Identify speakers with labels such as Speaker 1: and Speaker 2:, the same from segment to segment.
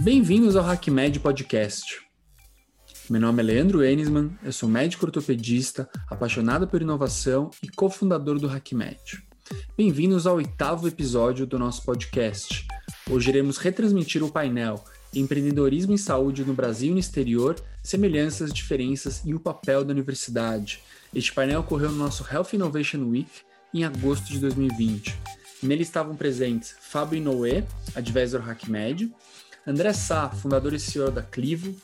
Speaker 1: Bem-vindos ao HackMed Podcast. Meu nome é Leandro Enisman, eu sou médico ortopedista, apaixonado por inovação e cofundador do HackMed. Bem-vindos ao oitavo episódio do nosso podcast. Hoje iremos retransmitir o painel Empreendedorismo em Saúde no Brasil e no Exterior, Semelhanças, Diferenças e o Papel da Universidade. Este painel ocorreu no nosso Health Innovation Week em agosto de 2020. Nele estavam presentes Fábio Inoue, advisor HackMed, André Sá, fundador e CEO da Clivo,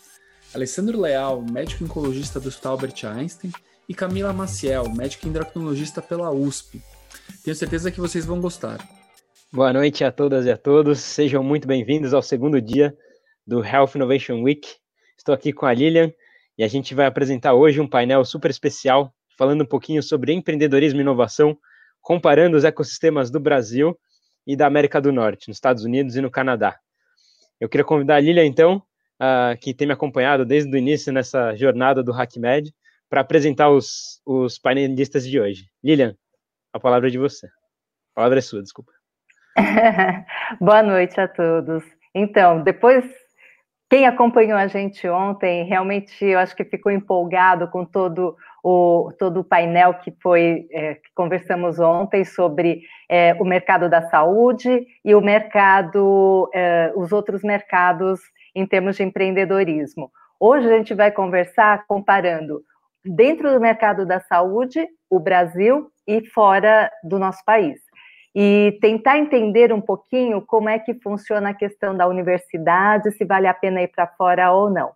Speaker 1: Alessandro Leal, médico oncologista do Hospital Albert Einstein, e Camila Maciel, médica endocrinologista pela USP. Tenho certeza que vocês vão gostar.
Speaker 2: Boa noite a todas e a todos, sejam muito bem-vindos ao segundo dia do Health Innovation Week. Estou aqui com a Lilian e a gente vai apresentar hoje um painel super especial falando um pouquinho sobre empreendedorismo e inovação, comparando os ecossistemas do Brasil e da América do Norte, nos Estados Unidos e no Canadá. Eu queria convidar a Lilia, então, uh, que tem me acompanhado desde o início nessa jornada do HackMed, para apresentar os, os painelistas de hoje. Lilian, a palavra é de você. A palavra é sua, desculpa.
Speaker 3: Boa noite a todos. Então, depois, quem acompanhou a gente ontem, realmente eu acho que ficou empolgado com todo o, todo o painel que foi é, que conversamos ontem sobre é, o mercado da saúde e o mercado, é, os outros mercados em termos de empreendedorismo. Hoje a gente vai conversar comparando dentro do mercado da saúde, o Brasil e fora do nosso país. E tentar entender um pouquinho como é que funciona a questão da universidade, se vale a pena ir para fora ou não.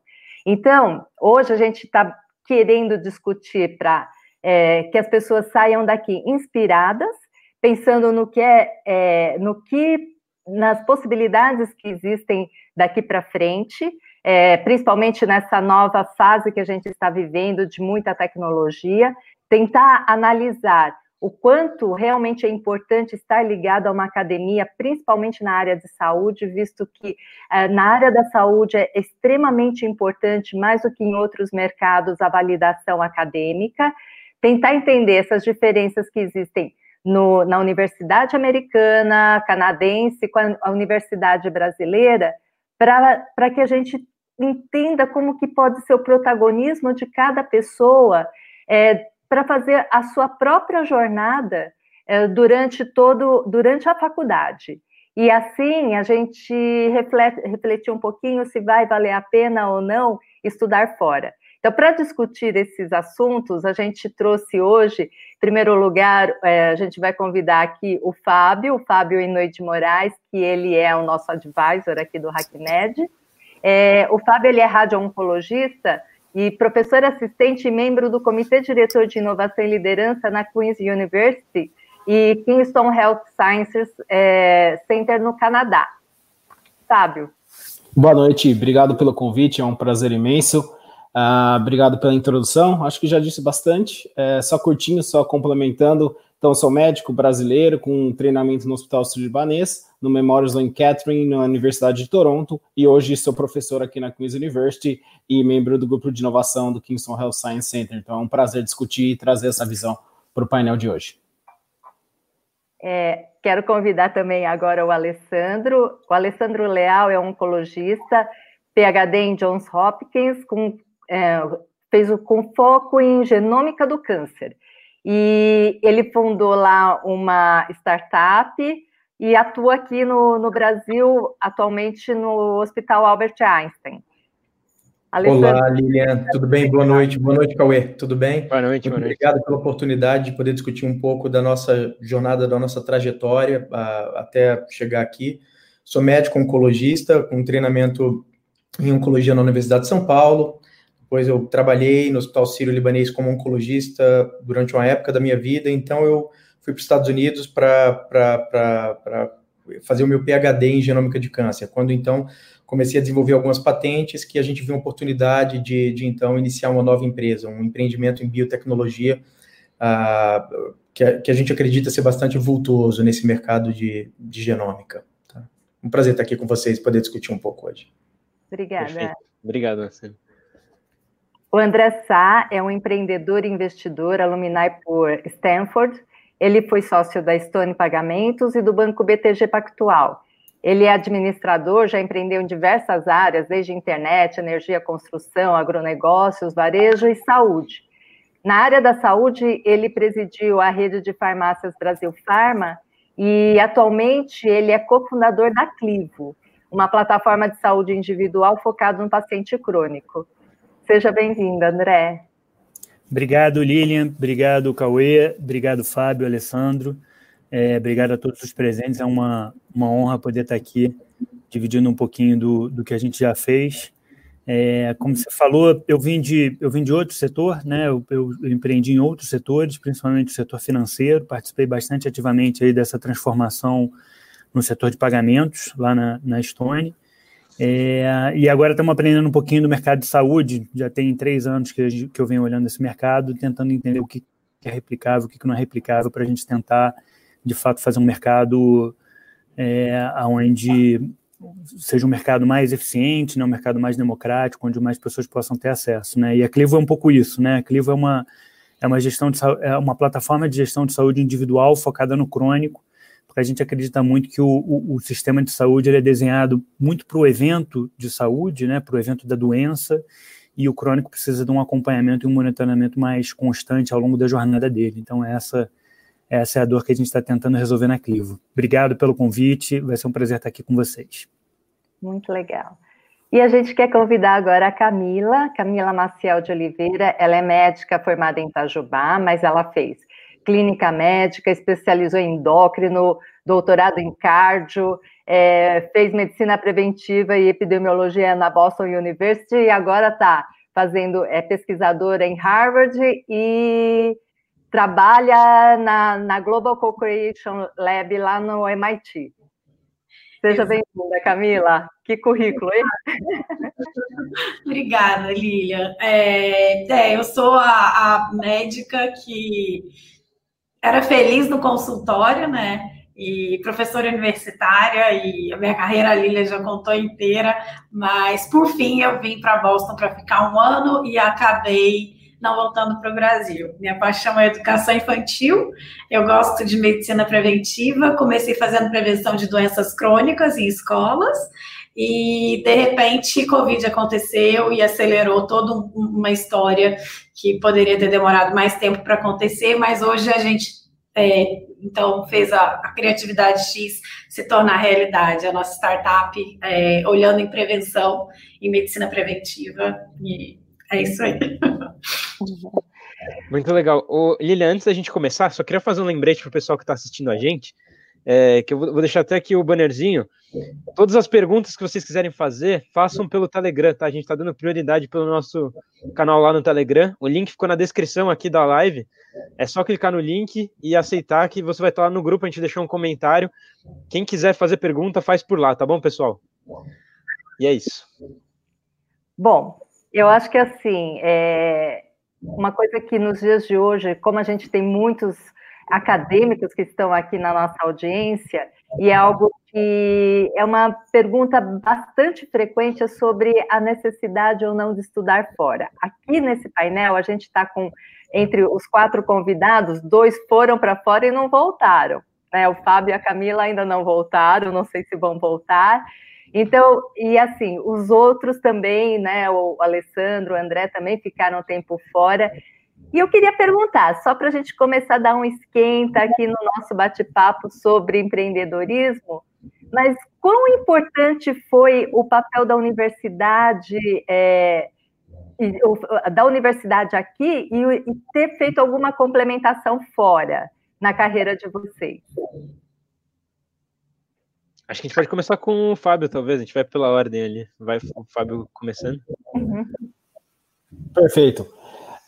Speaker 3: Então, hoje a gente está querendo discutir para é, que as pessoas saiam daqui inspiradas, pensando no que é, é no que nas possibilidades que existem daqui para frente, é, principalmente nessa nova fase que a gente está vivendo de muita tecnologia, tentar analisar o quanto realmente é importante estar ligado a uma academia, principalmente na área de saúde, visto que uh, na área da saúde é extremamente importante, mais do que em outros mercados, a validação acadêmica, tentar entender essas diferenças que existem no, na universidade americana, canadense, com a, a universidade brasileira, para que a gente entenda como que pode ser o protagonismo de cada pessoa é, para fazer a sua própria jornada é, durante todo durante a faculdade. E assim a gente reflete, refletir um pouquinho se vai valer a pena ou não estudar fora. Então, para discutir esses assuntos, a gente trouxe hoje, em primeiro lugar, é, a gente vai convidar aqui o Fábio, o Fábio Inoide Moraes, que ele é o nosso advisor aqui do HackMed. É, o Fábio ele é radio-oncologista, e professor assistente e membro do Comitê Diretor de Inovação e Liderança na Queen's University e Kingston Health Sciences é, Center no Canadá. Fábio.
Speaker 4: Boa noite, obrigado pelo convite, é um prazer imenso. Uh, obrigado pela introdução, acho que já disse bastante, é, só curtinho, só complementando. Então, sou médico brasileiro com treinamento no Hospital Sírio-Libanês, no Memorial Sloan Catherine, na Universidade de Toronto, e hoje sou professor aqui na Queen's University e membro do grupo de inovação do Kingston Health Science Center. Então, é um prazer discutir e trazer essa visão para o painel de hoje.
Speaker 3: É, quero convidar também agora o Alessandro. O Alessandro Leal é oncologista, PhD em Johns Hopkins, com, é, fez o, com foco em genômica do câncer. E ele fundou lá uma startup e atua aqui no, no Brasil, atualmente no Hospital Albert Einstein.
Speaker 5: Alessandro. Olá, Lilian, tudo bem? Boa noite. Boa noite, Cauê. Tudo bem?
Speaker 2: Boa noite, boa
Speaker 5: noite. Obrigado pela oportunidade de poder discutir um pouco da nossa jornada, da nossa trajetória até chegar aqui. Sou médico oncologista, com treinamento em oncologia na Universidade de São Paulo. Depois eu trabalhei no Hospital Sírio-Libanês como oncologista durante uma época da minha vida, então eu fui para os Estados Unidos para fazer o meu PhD em genômica de câncer, quando então comecei a desenvolver algumas patentes que a gente viu uma oportunidade de, de então iniciar uma nova empresa, um empreendimento em biotecnologia uh, que, a, que, a, gente acredita ser bastante vultuoso nesse mercado de, de genômica. Tá? Um prazer estar aqui com vocês, poder discutir um pouco hoje.
Speaker 3: Obrigada.
Speaker 2: Perfeito. Obrigado, Marcelo.
Speaker 3: O André Sá é um empreendedor e investidor, alumni por Stanford. Ele foi sócio da Stone Pagamentos e do Banco BTG Pactual. Ele é administrador, já empreendeu em diversas áreas, desde internet, energia, construção, agronegócios, varejo e saúde. Na área da saúde, ele presidiu a rede de farmácias Brasil Farma e atualmente ele é cofundador da Clivo, uma plataforma de saúde individual focada no paciente crônico. Seja bem-vindo, André.
Speaker 6: Obrigado, Lilian. Obrigado, Cauê. Obrigado, Fábio, Alessandro. É, obrigado a todos os presentes. É uma, uma honra poder estar aqui dividindo um pouquinho do, do que a gente já fez. É, como você falou, eu vim de, eu vim de outro setor, né? Eu, eu, eu, empreendi em outros setores, principalmente o setor financeiro, participei bastante ativamente aí dessa transformação no setor de pagamentos lá na, na Estônia. É, e agora estamos aprendendo um pouquinho do mercado de saúde, já tem três anos que, que eu venho olhando esse mercado, tentando entender o que é replicável, o que não é replicável, para a gente tentar de fato fazer um mercado é, onde seja um mercado mais eficiente, né, um mercado mais democrático, onde mais pessoas possam ter acesso, né? E a Clivo é um pouco isso, né? A Clivo é uma é uma gestão de, é uma plataforma de gestão de saúde individual focada no crônico, a gente acredita muito que o, o, o sistema de saúde é desenhado muito para o evento de saúde, né? Para o evento da doença e o crônico precisa de um acompanhamento e um monitoramento mais constante ao longo da jornada dele. Então essa essa é a dor que a gente está tentando resolver na Clivo. Obrigado pelo convite, vai ser um prazer estar aqui com vocês.
Speaker 3: Muito legal. E a gente quer convidar agora a Camila, Camila Maciel de Oliveira. Ela é médica formada em Itajubá, mas ela fez clínica médica, especializou em endócrino, doutorado em cardio, é, fez medicina preventiva e epidemiologia na Boston University e agora está fazendo, é pesquisadora em Harvard e trabalha na, na Global Co-Creation Lab lá no MIT. Seja bem-vinda, Camila. Que currículo, hein?
Speaker 7: Obrigada, Lilian. É, é, eu sou a, a médica que era feliz no consultório, né? e professora universitária, e a minha carreira a Lilia já contou inteira, mas por fim eu vim para Boston para ficar um ano e acabei não voltando para o Brasil. Minha paixão é educação infantil, eu gosto de medicina preventiva, comecei fazendo prevenção de doenças crônicas em escolas, e de repente Covid aconteceu e acelerou toda uma história que poderia ter demorado mais tempo para acontecer, mas hoje a gente é, então fez a, a, criatividade X se tornar realidade, a nossa startup é, olhando em prevenção e medicina preventiva e é isso aí.
Speaker 2: Muito legal. Ô, Lilian, antes da gente começar, só queria fazer um lembrete para o pessoal que está assistindo a gente, é, que eu vou, deixar até aqui o bannerzinho. Todas as perguntas que vocês quiserem fazer, façam pelo Telegram, tá? A gente está dando prioridade pelo nosso canal lá no Telegram. O link ficou na descrição aqui da live. É só clicar no link e aceitar que você vai estar lá no grupo. A gente deixou um comentário. Quem quiser fazer pergunta, faz por lá, tá bom, pessoal? E é isso.
Speaker 3: Bom, eu acho que assim, é uma coisa que nos dias de hoje, como a gente tem muitos acadêmicos que estão aqui na nossa audiência, e é algo que é uma pergunta bastante frequente sobre a necessidade ou não de estudar fora. Aqui nesse painel, a gente está com, entre os quatro convidados, dois foram para fora e não voltaram. Né? O Fábio e a Camila ainda não voltaram, não sei se vão voltar. Então, e assim, os outros também, né, o Alessandro, o André também ficaram tempo fora. E eu queria perguntar, só para a gente começar a dar um esquenta aqui no nosso bate-papo sobre empreendedorismo, mas quão importante foi o papel da universidade, é, da universidade aqui e, e ter feito alguma complementação fora na carreira de vocês?
Speaker 2: Acho que a gente pode começar com o Fábio, talvez. A gente vai pela ordem ali. Vai o Fábio começando.
Speaker 4: Perfeito.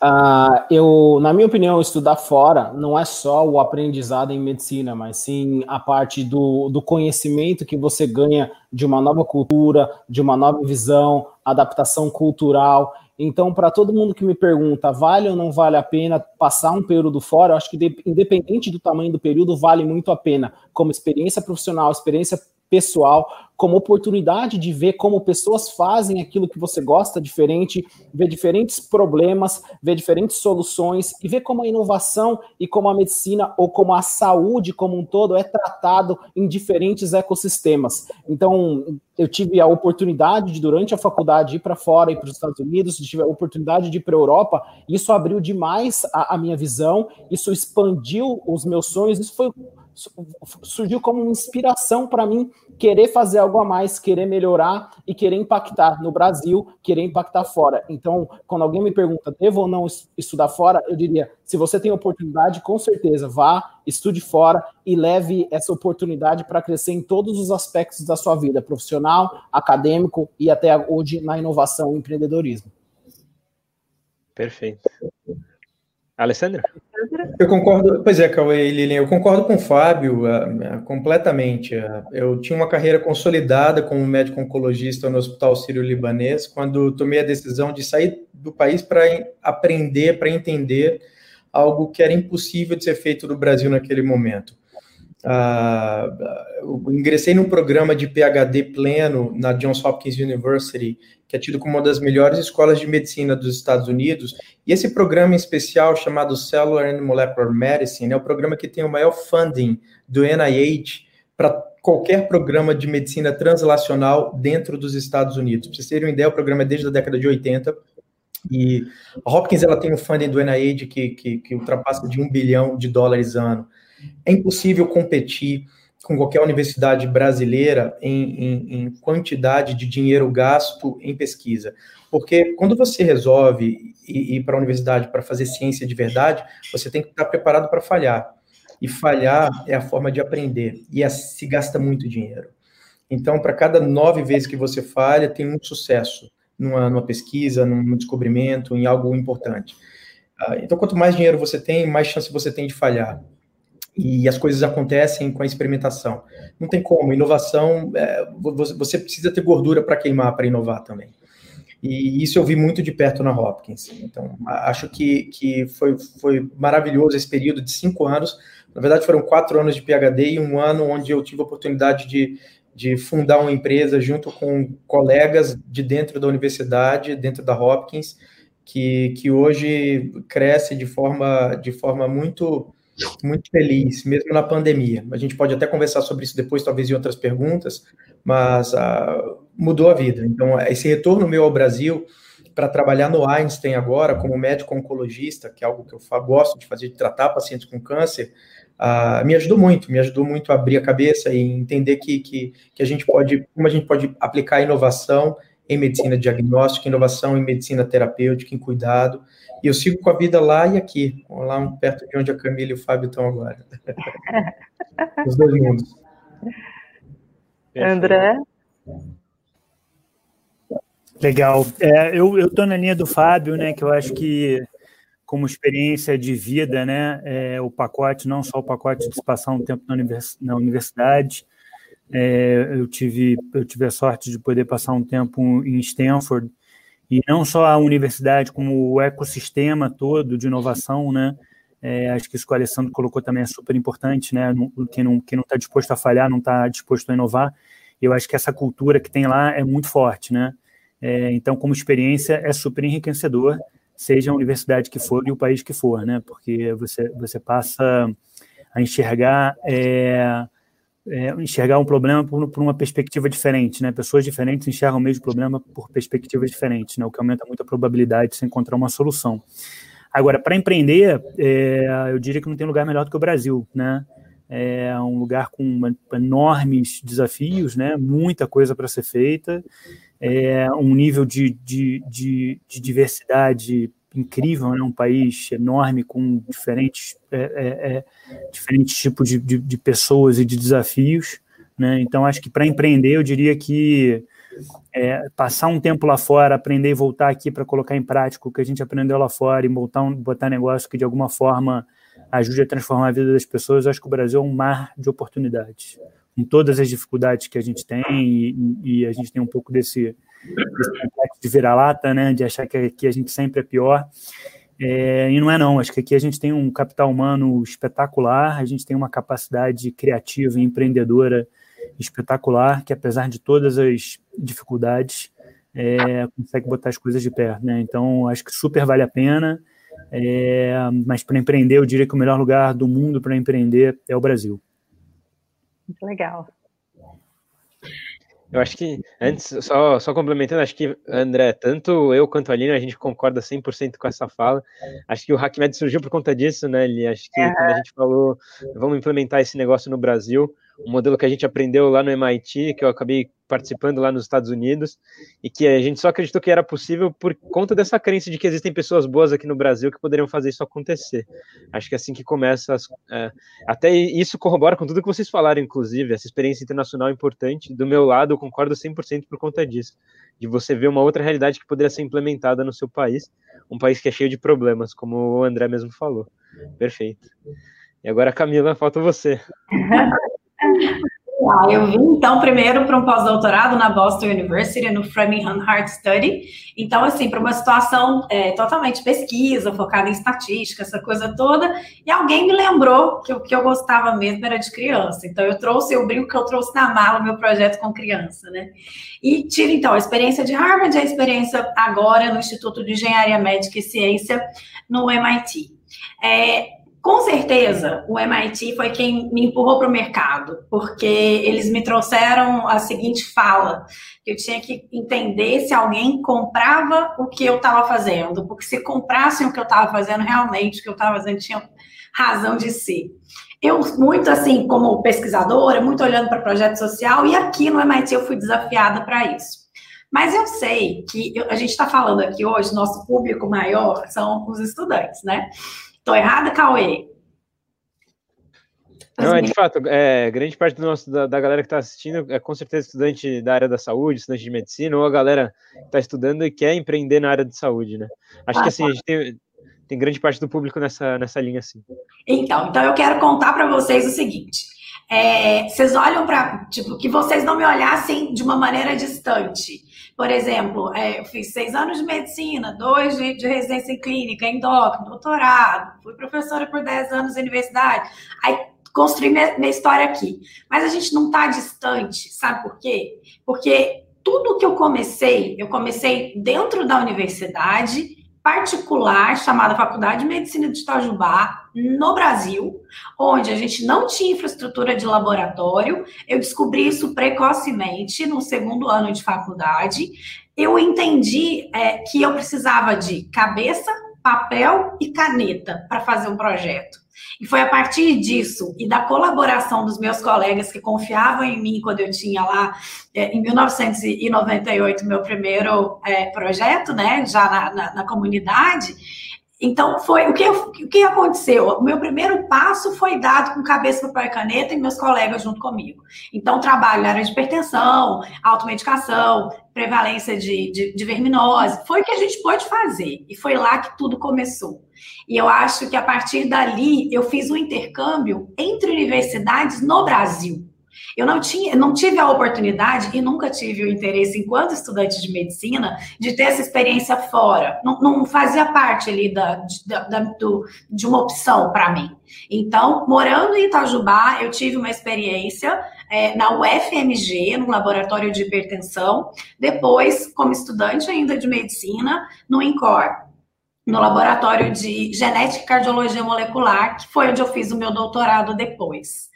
Speaker 4: Uh, eu, na minha opinião, estudar fora não é só o aprendizado em medicina, mas sim a parte do, do conhecimento que você ganha de uma nova cultura, de uma nova visão, adaptação cultural. Então, para todo mundo que me pergunta, vale ou não vale a pena passar um período fora, eu acho que independente do tamanho do período, vale muito a pena, como experiência profissional, experiência pessoal, como oportunidade de ver como pessoas fazem aquilo que você gosta diferente, ver diferentes problemas, ver diferentes soluções e ver como a inovação e como a medicina ou como a saúde como um todo é tratado em diferentes ecossistemas. Então, eu tive a oportunidade de, durante a faculdade, ir para fora, ir para os Estados Unidos, tive a oportunidade de ir para a Europa, isso abriu demais a, a minha visão, isso expandiu os meus sonhos, isso foi surgiu como uma inspiração para mim querer fazer algo a mais, querer melhorar e querer impactar no Brasil, querer impactar fora. Então, quando alguém me pergunta, devo ou não estudar fora, eu diria, se você tem oportunidade, com certeza, vá, estude fora e leve essa oportunidade para crescer em todos os aspectos da sua vida, profissional, acadêmico e até hoje na inovação e empreendedorismo.
Speaker 2: Perfeito. Alessandra?
Speaker 5: Eu concordo, pois é, Cauê e Lilian, eu concordo com o Fábio uh, completamente. Uh, eu tinha uma carreira consolidada como médico oncologista no Hospital Sírio-Libanês, quando tomei a decisão de sair do país para aprender, para entender algo que era impossível de ser feito no Brasil naquele momento. Uh, ingressei num programa de PhD pleno na Johns Hopkins University, que é tido como uma das melhores escolas de medicina dos Estados Unidos. E esse programa em especial, chamado Cellular and Molecular Medicine, é o programa que tem o maior funding do NIH para qualquer programa de medicina translacional dentro dos Estados Unidos. Para vocês terem uma ideia, o programa é desde a década de 80. E a Hopkins ela tem um funding do NIH que, que, que ultrapassa de um bilhão de dólares ano. É impossível competir com qualquer universidade brasileira em, em, em, quantidade de dinheiro gasto em pesquisa. Porque quando você resolve ir, ir para a universidade para fazer ciência de verdade, você tem que estar preparado para falhar. E falhar é a forma de aprender. E é, se gasta muito dinheiro. Então, para cada nove vezes que você falha, tem um sucesso numa, numa pesquisa, num descobrimento, em algo importante. Ah, então, quanto mais dinheiro você tem, mais chance você tem de falhar e as coisas acontecem com a experimentação. Não tem como, inovação, é, você precisa ter gordura para queimar para inovar também. E isso eu vi muito de perto na Hopkins. Então, acho que, que foi, foi maravilhoso esse período de cinco anos. Na verdade, foram quatro anos de PhD e um ano onde eu tive a oportunidade de, de fundar uma empresa junto com colegas de dentro da universidade, dentro da Hopkins, que, que hoje cresce de forma, de forma muito muito feliz, mesmo na pandemia. A gente pode até conversar sobre isso depois, talvez em outras perguntas, mas uh, mudou a vida. Então, esse retorno meu ao Brasil para trabalhar no Einstein agora, como médico oncologista, que é algo que eu gosto de fazer, de tratar pacientes com câncer, uh, me ajudou muito, me ajudou muito a abrir a cabeça e entender que, que, que a gente pode, como a gente pode aplicar inovação em medicina diagnóstica, inovação em medicina terapêutica, em cuidado, e eu sigo com a vida lá e aqui, lá perto de onde a Camila e o Fábio estão agora. Os dois mundos.
Speaker 3: André?
Speaker 6: Legal. É, eu estou na linha do Fábio, né, que eu acho que como experiência de vida, né, é, o pacote, não só o pacote de passar um tempo na, univers, na universidade, é, eu, tive, eu tive a sorte de poder passar um tempo em Stanford, e não só a universidade, como o ecossistema todo de inovação, né? É, acho que isso que o Alessandro colocou também é super importante, né? Quem não quem não está disposto a falhar, não está disposto a inovar. Eu acho que essa cultura que tem lá é muito forte, né? É, então, como experiência, é super enriquecedor, seja a universidade que for e o país que for, né? Porque você você passa a enxergar é, é, enxergar um problema por, por, uma perspectiva diferente, né? Pessoas diferentes enxergam o mesmo problema por perspectivas diferentes, né? O que aumenta muito a probabilidade de se encontrar uma solução. Agora, para empreender, é, eu diria que não tem lugar melhor do que o Brasil, né? É um lugar com enormes desafios, né? Muita coisa para ser feita, é um nível de, de, de, de diversidade incrível, né? um país enorme com diferentes, é, é, é, diferentes tipos de, de, de, pessoas e de desafios. Né? Então, acho que para empreender, eu diria que é, passar um tempo lá fora, aprender e voltar aqui para colocar em prática o que a gente aprendeu lá fora e botar, um, botar negócio que de alguma forma ajude a transformar a vida das pessoas, acho que o Brasil é um mar de oportunidades. Com todas as dificuldades que a gente tem, e, e a gente tem um pouco desse, de vira-lata, né, de achar que, que a gente sempre é pior. É, e não é não, acho que aqui a gente tem um capital humano espetacular, a gente tem uma capacidade criativa e empreendedora espetacular, que apesar de todas as dificuldades, é, consegue botar as coisas de pé. Né? Então, acho que super vale a pena, é, mas para empreender, eu diria que o melhor lugar do mundo para empreender é o Brasil.
Speaker 3: Muito legal.
Speaker 2: Eu acho que, antes, só, só complementando, acho que, André, tanto eu quanto a Aline, a gente concorda 100% com essa fala. Acho que o HackMed surgiu por conta disso, né, Eli? Acho que quando a gente falou, vamos implementar esse negócio no Brasil, um modelo que a gente aprendeu lá no MIT, que eu acabei participando lá nos Estados Unidos, e que a gente só acreditou que era possível por conta dessa crença de que existem pessoas boas aqui no Brasil que poderiam fazer isso acontecer. Acho que é assim que começa. As, é, até isso corrobora com tudo que vocês falaram, inclusive, essa experiência internacional é importante. Do meu lado, eu concordo 100% por conta disso, de você ver uma outra realidade que poderia ser implementada no seu país, um país que é cheio de problemas, como o André mesmo falou. Perfeito. E agora, Camila, falta você.
Speaker 7: Eu vim, então, primeiro para um pós-doutorado na Boston University, no Framingham Heart Study. Então, assim, para uma situação é, totalmente pesquisa, focada em estatística, essa coisa toda. E alguém me lembrou que o que eu gostava mesmo era de criança. Então, eu trouxe, eu brinco que eu trouxe na mala o meu projeto com criança, né? E tive, então, a experiência de Harvard, a experiência agora no Instituto de Engenharia Médica e Ciência, no MIT. É, com certeza, o MIT foi quem me empurrou para o mercado, porque eles me trouxeram a seguinte fala: que eu tinha que entender se alguém comprava o que eu estava fazendo, porque se comprassem o que eu estava fazendo, realmente o que eu estava fazendo tinha razão de ser. Eu, muito assim, como pesquisadora, muito olhando para projeto social, e aqui no MIT eu fui desafiada para isso. Mas eu sei que a gente está falando aqui hoje, nosso público maior são os estudantes, né? Estou errada, Cauê?
Speaker 2: Não, é de fato, é, grande parte do nosso, da, da galera que está assistindo é com certeza estudante da área da saúde, estudante de medicina, ou a galera que está estudando e quer empreender na área de saúde, né? Acho ah, que assim, a gente tem, tem grande parte do público nessa, nessa linha, assim.
Speaker 7: Então, então eu quero contar para vocês o seguinte. É, vocês olham para, tipo, que vocês não me olhassem de uma maneira distante. Por exemplo, é, eu fiz seis anos de medicina, dois de, de residência em clínica, endócrino, doutorado, fui professora por dez anos na universidade. Aí construí minha, minha história aqui. Mas a gente não está distante, sabe por quê? Porque tudo que eu comecei, eu comecei dentro da universidade particular chamada Faculdade de Medicina de Itajubá, no Brasil, onde a gente não tinha infraestrutura de laboratório. Eu descobri isso precocemente no segundo ano de faculdade. Eu entendi é, que eu precisava de cabeça, papel e caneta para fazer um projeto. E foi a partir disso e da colaboração dos meus colegas que confiavam em mim quando eu tinha lá, é, em 1998, meu primeiro é, projeto, né, já na, na, na comunidade, então, foi o que, o que aconteceu? O meu primeiro passo foi dado com cabeça, papel e caneta e meus colegas junto comigo. Então, trabalho na área de hipertensão, automedicação, prevalência de, de, de verminose. Foi o que a gente pôde fazer. E foi lá que tudo começou. E eu acho que a partir dali eu fiz um intercâmbio entre universidades no Brasil. Eu não, tinha, não tive a oportunidade e nunca tive o interesse, enquanto estudante de medicina, de ter essa experiência fora. Não, não fazia parte ali da, da, da do, de uma opção para mim. Então, morando em Itajubá, eu tive uma experiência é, na UFMG, no laboratório de hipertensão, depois, como estudante ainda de medicina, no INCOR, no laboratório de genética e cardiologia molecular, que foi onde eu fiz o meu doutorado depois.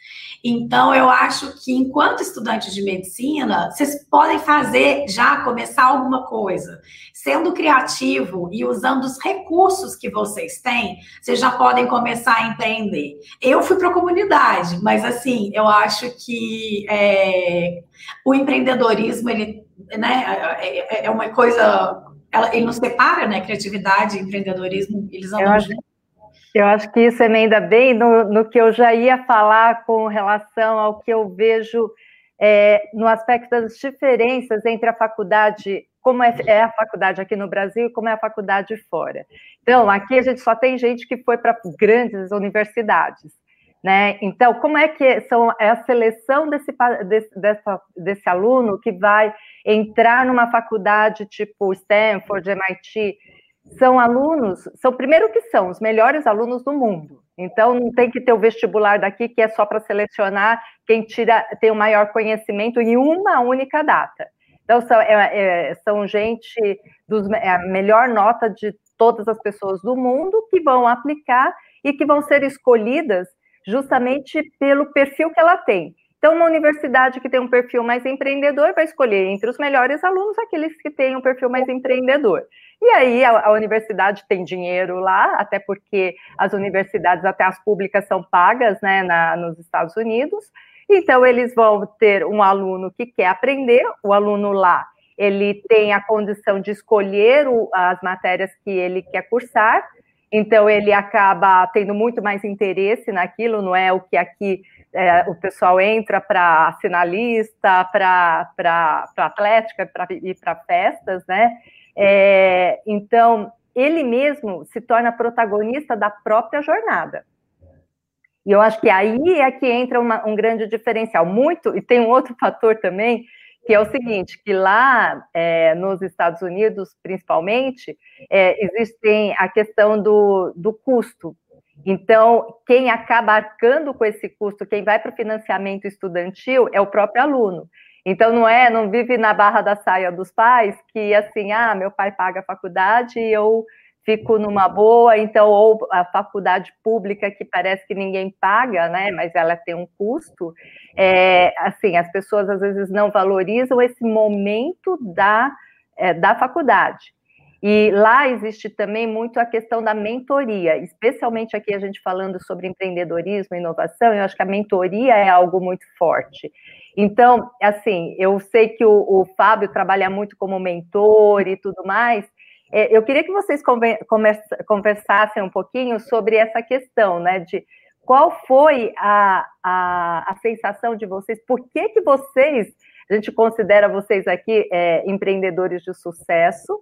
Speaker 7: Então, eu acho que enquanto estudantes de medicina, vocês podem fazer já, começar alguma coisa. Sendo criativo e usando os recursos que vocês têm, vocês já podem começar a empreender. Eu fui para a comunidade, mas assim, eu acho que é, o empreendedorismo, ele né, é, é uma coisa. Ele nos separa, né? Criatividade e empreendedorismo, eles andam juntos.
Speaker 3: Eu acho que isso emenda bem no, no, que eu já ia falar com relação ao que eu vejo é, no aspecto das diferenças entre a faculdade, como é, é, a faculdade aqui no Brasil e como é a faculdade fora. Então, aqui a gente só tem gente que foi para grandes universidades. Né? Então, como é que são, é a seleção desse, desse, dessa, desse aluno que vai entrar numa faculdade tipo Stanford, MIT, são alunos, são primeiro que são os melhores alunos do mundo. Então não tem que ter o vestibular daqui que é só para selecionar quem tira tem o maior conhecimento em uma única data. Então são, é, é, são gente dos é a melhor nota de todas as pessoas do mundo que vão aplicar e que vão ser escolhidas justamente pelo perfil que ela tem. Então, uma universidade que tem um perfil mais empreendedor vai escolher entre os melhores alunos aqueles que têm um perfil mais empreendedor. E aí a, a, universidade tem dinheiro lá, até porque as universidades, até as públicas, são pagas né, na, nos Estados Unidos. Então, eles vão ter um aluno que quer aprender, o aluno lá, ele tem a condição de escolher o, as matérias que ele quer cursar, então ele acaba tendo muito mais interesse naquilo, não é o que aqui é, o pessoal entra para sinalista, para atlética, para ir para festas, né? É, então, ele mesmo se torna protagonista da própria jornada. E eu acho que aí é que entra uma, um grande diferencial. Muito, e tem um outro fator também, que é o seguinte, que lá é, nos Estados Unidos, principalmente, é, existem a questão do, do custo. Então, quem acaba arcando com esse custo, quem vai para o financiamento estudantil é o próprio aluno. Então, não é, não vive na barra da saia dos pais, que assim, ah, meu pai paga a faculdade e eu fico numa boa, então, ou a faculdade pública que parece que ninguém paga, né, mas ela tem um custo, é, assim, as pessoas às vezes não valorizam esse momento da, é, da faculdade. E lá existe também muito a questão da mentoria, especialmente aqui a gente falando sobre empreendedorismo e inovação, eu acho que a mentoria é algo muito forte. Então, assim, eu sei que o, o Fábio trabalha muito como mentor e tudo mais. É, eu queria que vocês conversassem um pouquinho sobre essa questão, né, de qual foi a, a, a sensação de vocês, por que que vocês, a gente considera vocês aqui é, empreendedores de sucesso,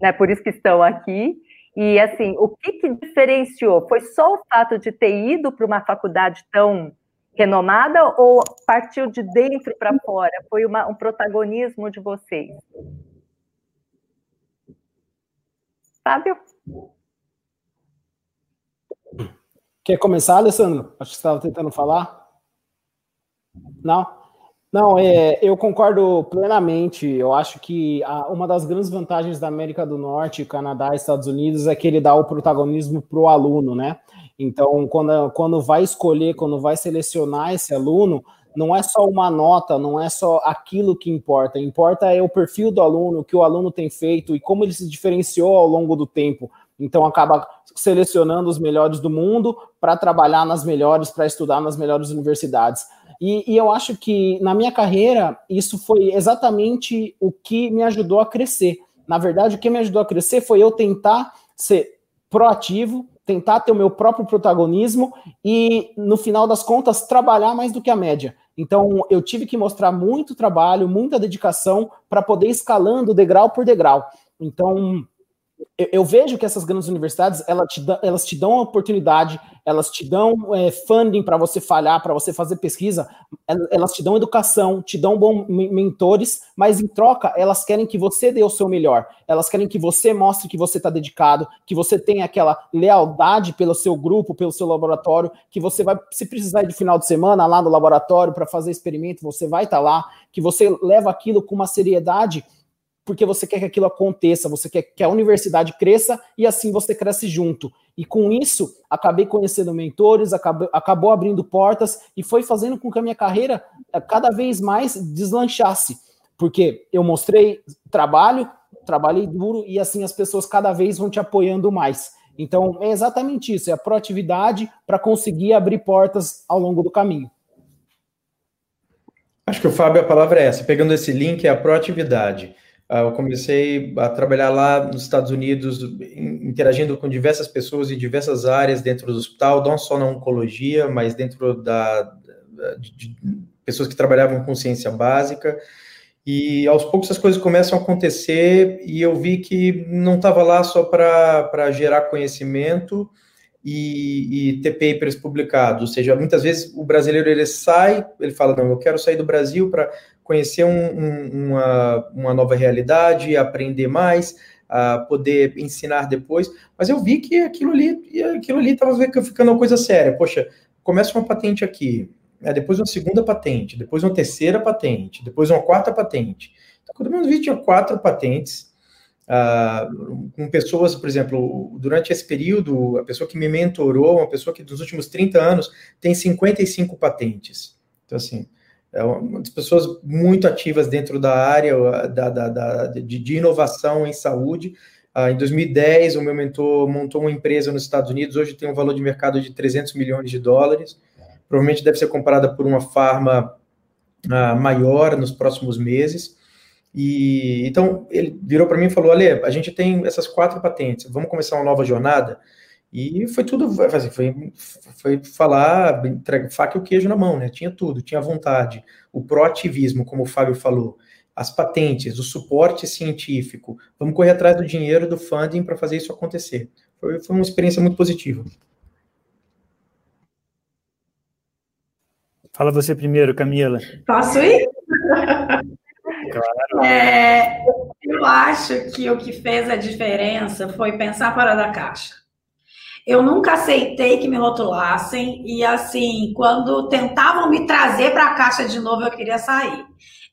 Speaker 3: né? Por isso que estão aqui. E assim, o que, que diferenciou? Foi só o fato de ter ido para uma faculdade tão renomada ou partiu de dentro para fora? Foi uma, um protagonismo de vocês? Fábio?
Speaker 4: Quer começar, Alessandro? Acho que você estava tentando falar. Não? Não, é, eu concordo plenamente. Eu acho que a, uma das grandes vantagens da América do Norte, Canadá e Estados Unidos é que ele dá o protagonismo para o aluno, né? Então, quando, quando vai escolher, quando vai selecionar esse aluno, não é só uma nota, não é só aquilo que importa. Importa é o perfil do aluno, o que o aluno tem feito e como ele se diferenciou ao longo do tempo. Então, acaba selecionando os melhores do mundo para trabalhar nas melhores, para estudar nas melhores universidades. E, e, eu acho que na minha carreira isso foi exatamente o que me ajudou a crescer. Na verdade, o que me ajudou a crescer foi eu tentar ser proativo, tentar ter o meu próprio protagonismo e, no final das contas, trabalhar mais do que a média. Então, eu tive que mostrar muito trabalho, muita dedicação para poder escalando degrau por degrau. Então, eu, eu, vejo que essas grandes universidades elas te, dão, elas te dão oportunidade, elas te dão é, funding para você falhar, para você fazer pesquisa, elas te dão educação, te dão bons mentores, mas em troca elas querem que você dê o seu melhor, elas querem que você mostre que você está dedicado, que você tem aquela lealdade pelo seu grupo, pelo seu laboratório, que você vai, se precisar de final de semana lá no laboratório para fazer experimento, você vai estar tá lá, que você leva aquilo com uma seriedade porque você quer que aquilo aconteça, você quer que a universidade cresça e assim você cresce junto. E com isso, acabei conhecendo mentores, acabou, acabou abrindo portas e foi fazendo com que a minha carreira eh, cada vez mais deslanchasse. Porque eu mostrei trabalho, trabalhei duro e assim as pessoas cada vez vão te apoiando mais. Então, é exatamente isso, é a proatividade para conseguir abrir portas ao longo do caminho.
Speaker 5: Acho que o Fábio, a palavra é essa. Pegando esse link, é a proatividade. Ah, eu comecei a trabalhar lá nos Estados Unidos, interagindo com diversas pessoas em diversas áreas dentro do hospital, não só na oncologia, mas dentro da de, de pessoas que trabalhavam com ciência básica. E aos poucos as coisas começam a acontecer e eu vi que não estava lá só para gerar conhecimento e, e, ter papers publicados. Ou seja, muitas vezes o brasileiro ele sai, ele fala, não, eu quero sair do Brasil para conhecer um, um, uma, uma nova realidade, aprender mais, uh, poder ensinar depois, mas eu vi que aquilo ali, aquilo ali estava ficando uma coisa séria. Poxa, começa uma patente aqui, né, depois uma segunda patente, depois uma terceira patente, depois uma quarta patente. Então, quando eu vi, tinha quatro patentes, uh, com pessoas, por exemplo, durante esse período, a pessoa que me mentorou, uma pessoa que dos últimos 30 anos tem 55 patentes. Então, assim, é uma das pessoas muito ativas dentro da área da, da, da de, de, inovação em saúde. Uh, em 2010, o meu mentor montou uma empresa nos Estados Unidos, hoje tem um valor de mercado de 300 milhões de dólares. Provavelmente deve ser comprada por uma farma uh, maior nos próximos meses. E então ele virou para mim e falou: Ale, a gente tem essas quatro patentes, vamos começar uma nova jornada. E foi tudo, foi, foi falar, faca e o queijo na mão, né? Tinha tudo, tinha vontade, o proativismo, como o Fábio falou, as patentes, o suporte científico. Vamos correr atrás do dinheiro do funding para fazer isso acontecer. Foi, foi uma experiência muito positiva.
Speaker 6: Fala você primeiro, Camila.
Speaker 7: Posso ir? Claro. É, eu acho que o que fez a diferença foi pensar fora da caixa. Eu nunca aceitei que me rotulassem e assim, quando tentavam me trazer para a caixa de novo, eu queria sair.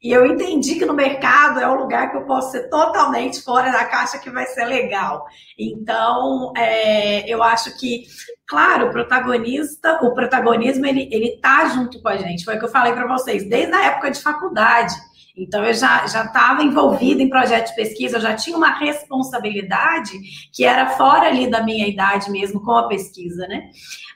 Speaker 7: E eu entendi que no mercado é um lugar que eu posso ser totalmente fora da caixa que vai ser legal. Então, é, eu acho que, claro, o protagonista, o protagonismo ele ele tá junto com a gente. Foi o que eu falei para vocês desde a época de faculdade. Então, eu já estava envolvida em projeto de pesquisa, eu já tinha uma responsabilidade que era fora ali da minha idade mesmo com a pesquisa, né?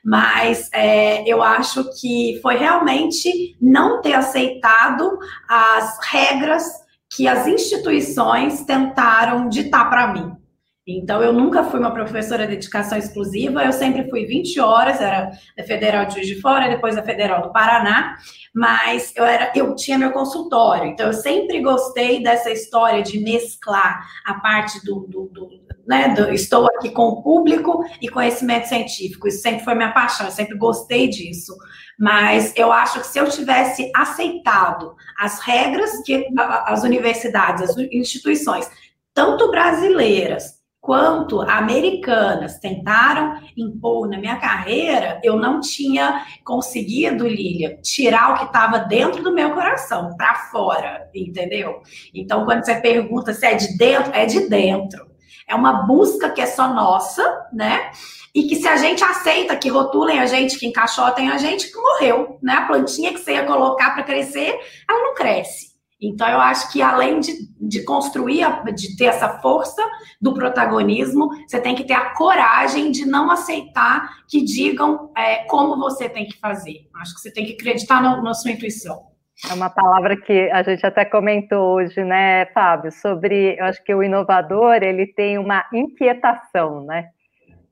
Speaker 7: Mas é, eu acho que foi realmente não ter aceitado as regras que as instituições tentaram ditar para mim. Então, eu nunca fui uma professora de dedicação exclusiva, eu sempre fui 20 horas, era da Federal de Juiz de Fora, depois da Federal do Paraná, mas eu, era, eu tinha meu consultório, então eu sempre gostei dessa história de mesclar a parte do, do, do, né, do estou aqui com o público e conhecimento científico, isso sempre foi minha paixão, eu sempre gostei disso, mas eu acho que se eu tivesse aceitado as regras que as universidades, as instituições, tanto brasileiras quanto americanas tentaram impor na minha carreira, eu não tinha conseguido, Lilia, tirar o que estava dentro do meu coração para fora, entendeu? Então, quando você pergunta se é de dentro, é de dentro. É uma busca que é só nossa, né? E que se a gente aceita que rotulem a gente, que encaixotem a gente, que morreu, né? A plantinha que você ia colocar para crescer, ela não cresce. Então, eu acho que além de, de construir, de ter essa força do protagonismo, você tem que ter a coragem de não aceitar que digam é, como você tem que fazer. Acho que você tem que acreditar no, na sua intuição.
Speaker 3: É uma palavra que a gente até comentou hoje, né, Fábio, sobre, eu acho que o inovador, ele tem uma inquietação, né?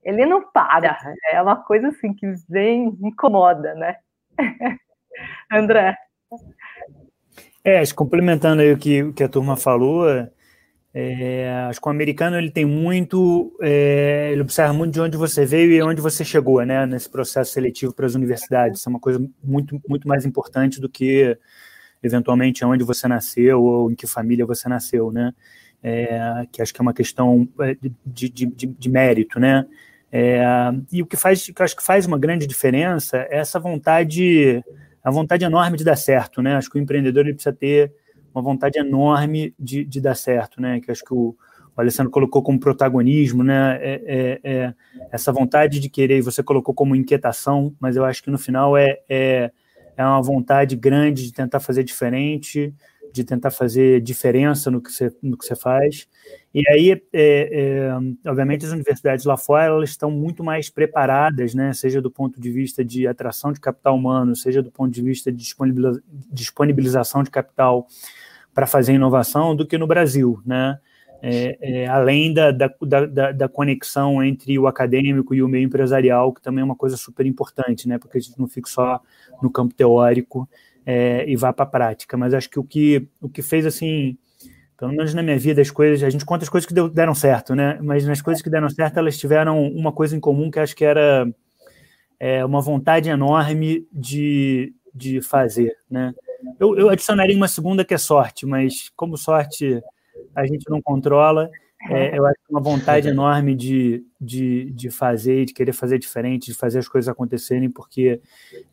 Speaker 3: Ele não para, é uma coisa assim que vem, incomoda, né? André.
Speaker 6: É, complementando aí o que, que a turma falou, é, acho que o americano ele tem muito, é, ele observa muito de onde você veio e onde você chegou, né, nesse processo seletivo para as universidades. Isso é uma coisa muito, muito mais importante do que eventualmente onde você nasceu ou em que família você nasceu, né? É, que acho que é uma questão é, de, de, de, de mérito, né? É, e o que faz, que acho que faz uma grande diferença é essa vontade a vontade enorme de dar certo, né? Acho que o empreendedor ele precisa ter uma vontade enorme de, de dar certo, né? Que acho que o, o Alessandro colocou como protagonismo, né? É, é, é, essa vontade de querer, você colocou como inquietação, mas eu acho que no final é, é, é uma vontade grande de tentar fazer diferente, de tentar fazer diferença no que você, no que você faz. E aí, é, é, obviamente, as universidades lá fora elas estão muito mais preparadas, né? seja do ponto de vista de atração de capital humano, seja do ponto de vista de disponibilização de capital para fazer inovação, do que no Brasil. Né? É, é, além da, da, da, da, conexão entre o acadêmico e o meio empresarial, que também é uma coisa super importante, né? porque a gente não fica só no campo teórico é, e vá para a prática. Mas acho que o que, o que fez assim, pelo menos na minha vida, as coisas, a gente conta as coisas que deram certo, né? Mas nas coisas que deram certo, elas tiveram uma coisa em comum que acho que era é, uma vontade enorme de, de fazer, né? Eu, eu adicionaria uma segunda que é sorte, mas como sorte a gente não controla, é, eu acho que uma vontade enorme de, de, de fazer, de querer fazer diferente, de fazer as coisas acontecerem, porque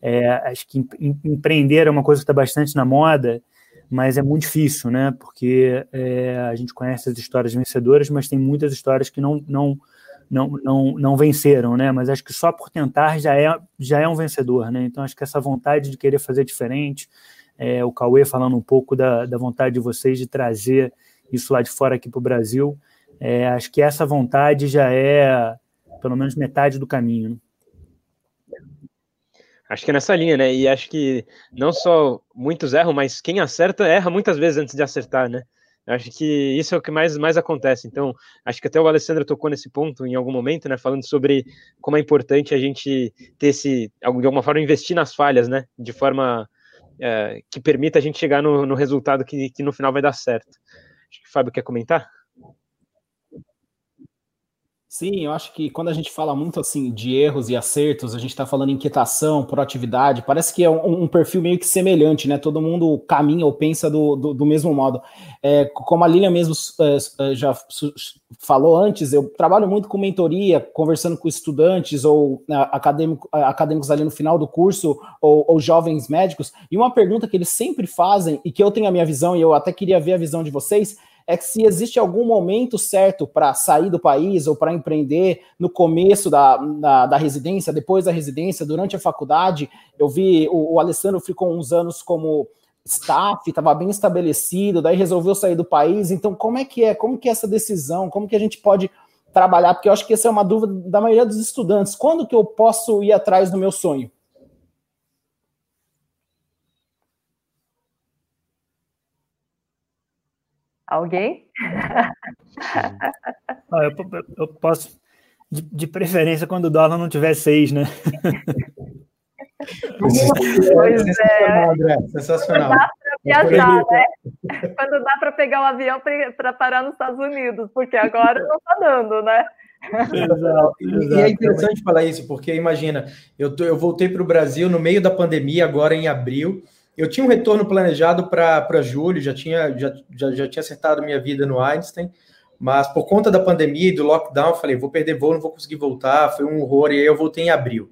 Speaker 6: é, acho que empreender é uma coisa que está bastante na moda, mas é muito difícil, né? Porque é, a gente conhece as histórias vencedoras, mas tem muitas histórias que não, não, não, não, não venceram, né? Mas acho que só por tentar já é, já é um vencedor, né? Então acho que essa vontade de querer fazer diferente, é, o Cauê falando um pouco da, da vontade de vocês de trazer isso lá de fora aqui para o Brasil, é, acho que essa vontade já é pelo menos metade do caminho. Né?
Speaker 2: Acho que é nessa linha, né? E acho que não só muitos erram, mas quem acerta erra muitas vezes antes de acertar, né? Acho que isso é o que mais, mais acontece. Então, acho que até o Alessandro tocou nesse ponto em algum momento, né? Falando sobre como é importante a gente ter esse, de alguma forma, investir nas falhas, né? De forma é, que permita a gente chegar no, no resultado que, que no final vai dar certo. Acho que o Fábio quer comentar.
Speaker 4: Sim, eu acho que quando a gente fala muito assim de erros e acertos, a gente está falando inquietação, proatividade, parece que é um, um, perfil meio que semelhante, né? Todo mundo caminha ou pensa do, do, do mesmo modo. É, como a Lilian mesmo é, é já falou antes, eu trabalho muito com mentoria, conversando com estudantes ou né, acadêmico, acadêmicos ali no final do curso, ou, ou jovens médicos, e uma pergunta que eles sempre fazem, e que eu tenho a minha visão, e eu até queria ver a visão de vocês, é que se existe algum momento certo para sair do país ou para empreender no começo da, da, da, residência, depois da residência, durante a faculdade. Eu vi o, o Alessandro ficou uns anos como staff, estava bem estabelecido, daí resolveu sair do país. Então, como é que é? Como que é essa decisão? Como que a gente pode trabalhar? Porque eu acho que essa é uma dúvida da maioria dos estudantes. Quando que eu posso ir atrás do meu sonho?
Speaker 3: Alguém?
Speaker 6: Ah, eu, eu, posso, de, de, preferência, quando o dólar não tiver seis, né?
Speaker 3: pois é. Sensacional. Quando dá para viajar, né? Quando dá para pegar o um avião para parar nos Estados Unidos, porque agora não está dando, né?
Speaker 5: Exato, exato. E é interessante falar isso, porque imagina, eu, tô, eu voltei para o Brasil no meio da pandemia, agora em abril, eu tinha um retorno planejado para julho, já tinha, já, já, já tinha acertado minha vida no Einstein, mas por conta da pandemia e do lockdown, falei, vou perder voo, não vou conseguir voltar, foi um horror, e aí eu voltei em abril.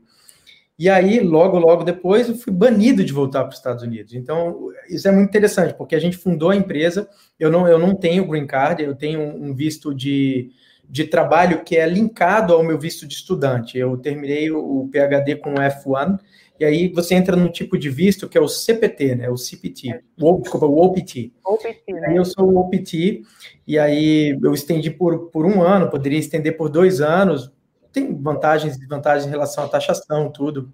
Speaker 5: E aí, logo, logo depois, eu fui banido de voltar para os Estados Unidos. Então, isso é muito interessante, porque a gente fundou a empresa, eu não, eu não tenho green card, eu tenho um visto de, de trabalho que é linkado ao meu visto de estudante. Eu terminei o PhD com o F1, e aí você entra num tipo de visto que é o CPT, né? O CPT, é. o, desculpa, o OPT. OPT, né? Eu sou o OPT, e aí eu estendi por, por um ano, poderia estender por dois anos. Tem vantagens e desvantagens em relação à taxação, tudo.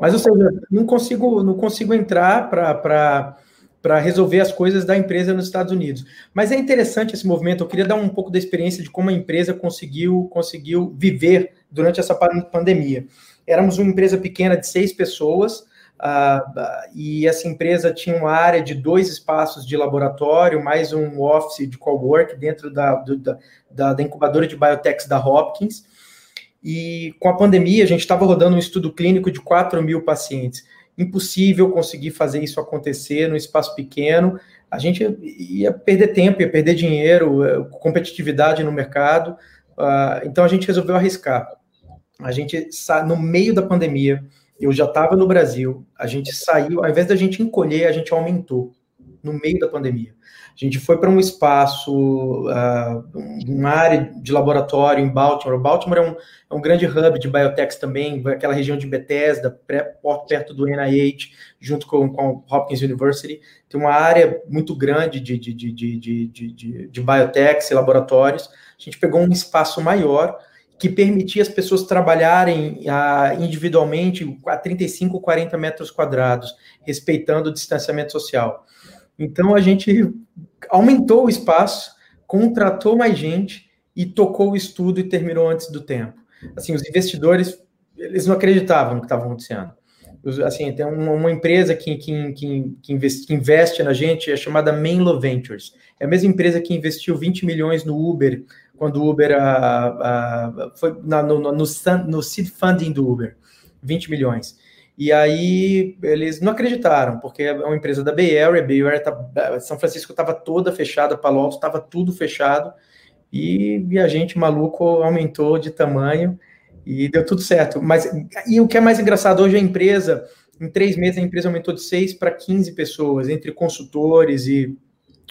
Speaker 5: Mas, ou seja, não consigo, não consigo entrar para para resolver as coisas da empresa nos Estados Unidos. Mas é interessante esse movimento. Eu queria dar um pouco da experiência de como a empresa conseguiu conseguiu viver durante essa pandemia. Éramos uma empresa pequena de seis pessoas, uh, e essa empresa tinha uma área de dois espaços de laboratório, mais um office de cowork dentro da, do, da, da, incubadora de biotechs da Hopkins. E com a pandemia, a gente estava rodando um estudo clínico de 4 mil pacientes. Impossível conseguir fazer isso acontecer num espaço pequeno. A gente ia perder tempo, ia perder dinheiro, eh, competitividade no mercado. Uh, então a gente resolveu arriscar. A gente, no meio da pandemia, eu já estava no Brasil, a gente saiu, ao invés da gente encolher, a gente aumentou no meio da pandemia. A gente foi para um espaço, uh, uma área de laboratório em Baltimore. Baltimore é um, é um grande hub de biotechs também, aquela região de Bethesda, perto do NIH, junto com, com Hopkins University. Tem uma área muito grande de, de, de, de, de, de, de biotechs e laboratórios. A gente pegou um espaço maior, que permitia as pessoas trabalharem ah, individualmente a 35, 40 metros quadrados, respeitando o distanciamento social. Então a gente aumentou o espaço, contratou mais gente e tocou o estudo e terminou antes do tempo. Assim, os investidores eles não acreditavam no que estava acontecendo. Assim, tem uma, uma empresa que, que, que, que, investe, que investe na gente, é chamada Menlo Ventures. É a mesma empresa que investiu 20 milhões no Uber quando o Uber foi na, no, no, no seed funding do Uber, 20 milhões. E aí eles não acreditaram, porque é uma empresa da Bay Area, Bay Area tá, São Francisco estava toda fechada, Palo Alto estava tudo fechado. e, e a gente maluco aumentou de tamanho e deu tudo certo. Mas e o que é mais engraçado hoje a empresa, em três meses a empresa aumentou de 6 para 15 pessoas, entre consultores e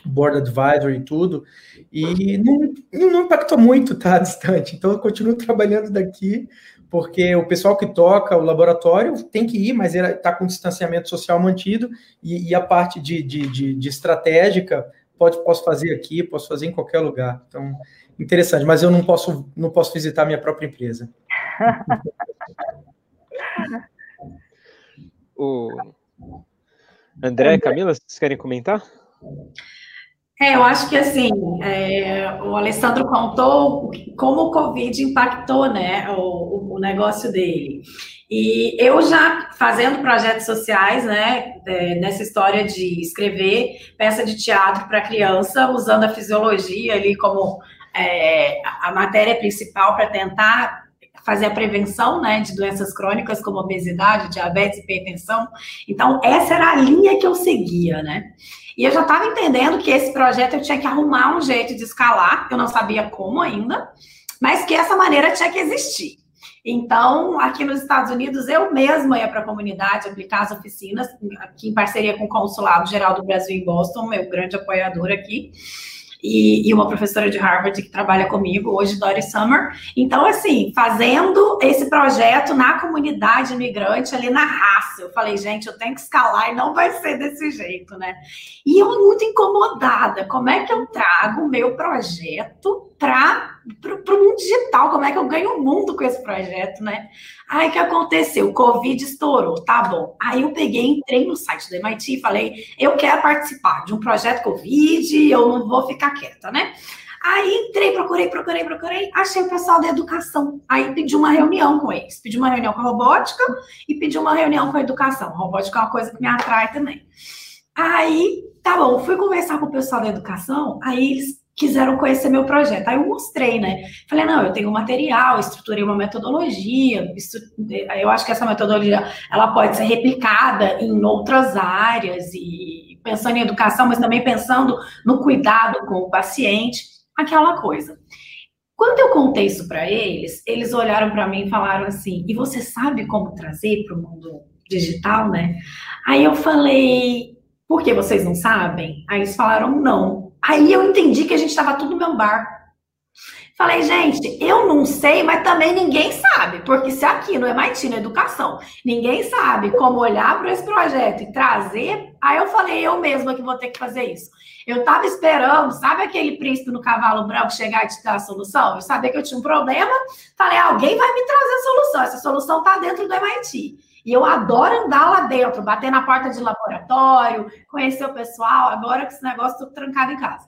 Speaker 5: board advisor e tudo, e não, não impactou muito, tá, distante. Então eu continuo trabalhando daqui, porque o pessoal que toca o laboratório tem que ir, mas está com distanciamento social mantido, e, e a parte de, de, de, de, estratégica pode, posso fazer aqui, posso fazer em qualquer lugar. Então, interessante, mas eu não posso, não posso visitar minha própria empresa.
Speaker 2: o André, Camila, vocês querem comentar?
Speaker 7: É, eu acho que assim, é, o Alessandro contou como o Covid impactou né, o, o, negócio dele. E eu já fazendo projetos sociais, né, é, nessa história de escrever peça de teatro para criança, usando a fisiologia ali como é, a matéria principal para tentar fazer a prevenção né, de doenças crônicas como obesidade, diabetes, hipertensão. Então, essa era a linha que eu seguia, né? E eu já estava entendendo que esse projeto eu tinha que arrumar um jeito de escalar, eu não sabia como ainda, mas que essa maneira tinha que existir. Então, aqui nos Estados Unidos, eu mesma ia para a comunidade aplicar as oficinas, aqui em parceria com o Consulado Geral do Brasil em Boston, meu grande apoiador aqui e, e, uma professora de Harvard que trabalha comigo, hoje, Dory Summer. Então, assim, fazendo esse projeto na comunidade imigrante, ali na raça, eu falei, gente, eu tenho que escalar e não vai ser desse jeito, né? E eu muito incomodada, como é que eu trago o meu projeto para o mundo digital, como é que eu ganho o mundo com esse projeto, né? Aí o que aconteceu? O Covid estourou, tá bom. Aí eu peguei, entrei no site do MIT e falei, eu quero participar de um projeto Covid, eu não vou ficar quieta, né? Aí entrei, procurei, procurei, procurei, achei o pessoal da educação. Aí pedi uma reunião com eles. Pedi uma reunião com a robótica e pedi uma reunião com a educação. A robótica é uma coisa que me atrai também. Aí, tá bom, fui conversar com o pessoal da educação, aí eles quiseram conhecer meu projeto. Aí eu mostrei, né? Falei, não, eu tenho um material, estruturei uma metodologia, eu acho que essa metodologia ela pode ser replicada em outras áreas e pensando em educação, mas também pensando no cuidado com o paciente, aquela coisa. Quando eu contei isso para eles, eles olharam para mim e falaram assim: "E você sabe como trazer para o mundo digital, né?" Aí eu falei: "Por que vocês não sabem?" Aí eles falaram: "Não." Aí eu entendi que a gente estava tudo no mesmo barco. Falei, gente, eu não sei, mas também ninguém sabe, porque se aqui no MIT, na educação, ninguém sabe como olhar para esse projeto e trazer, aí eu falei, eu mesma que vou ter que fazer isso. Eu estava esperando, sabe aquele príncipe no cavalo branco chegar e te dar a solução? Eu sabia que eu tinha um problema, falei, alguém vai me trazer a solução, essa solução está dentro do MIT. E eu adoro andar lá dentro, bater na porta de laboratório, conhecer o pessoal, agora que esse negócio tudo trancado em casa.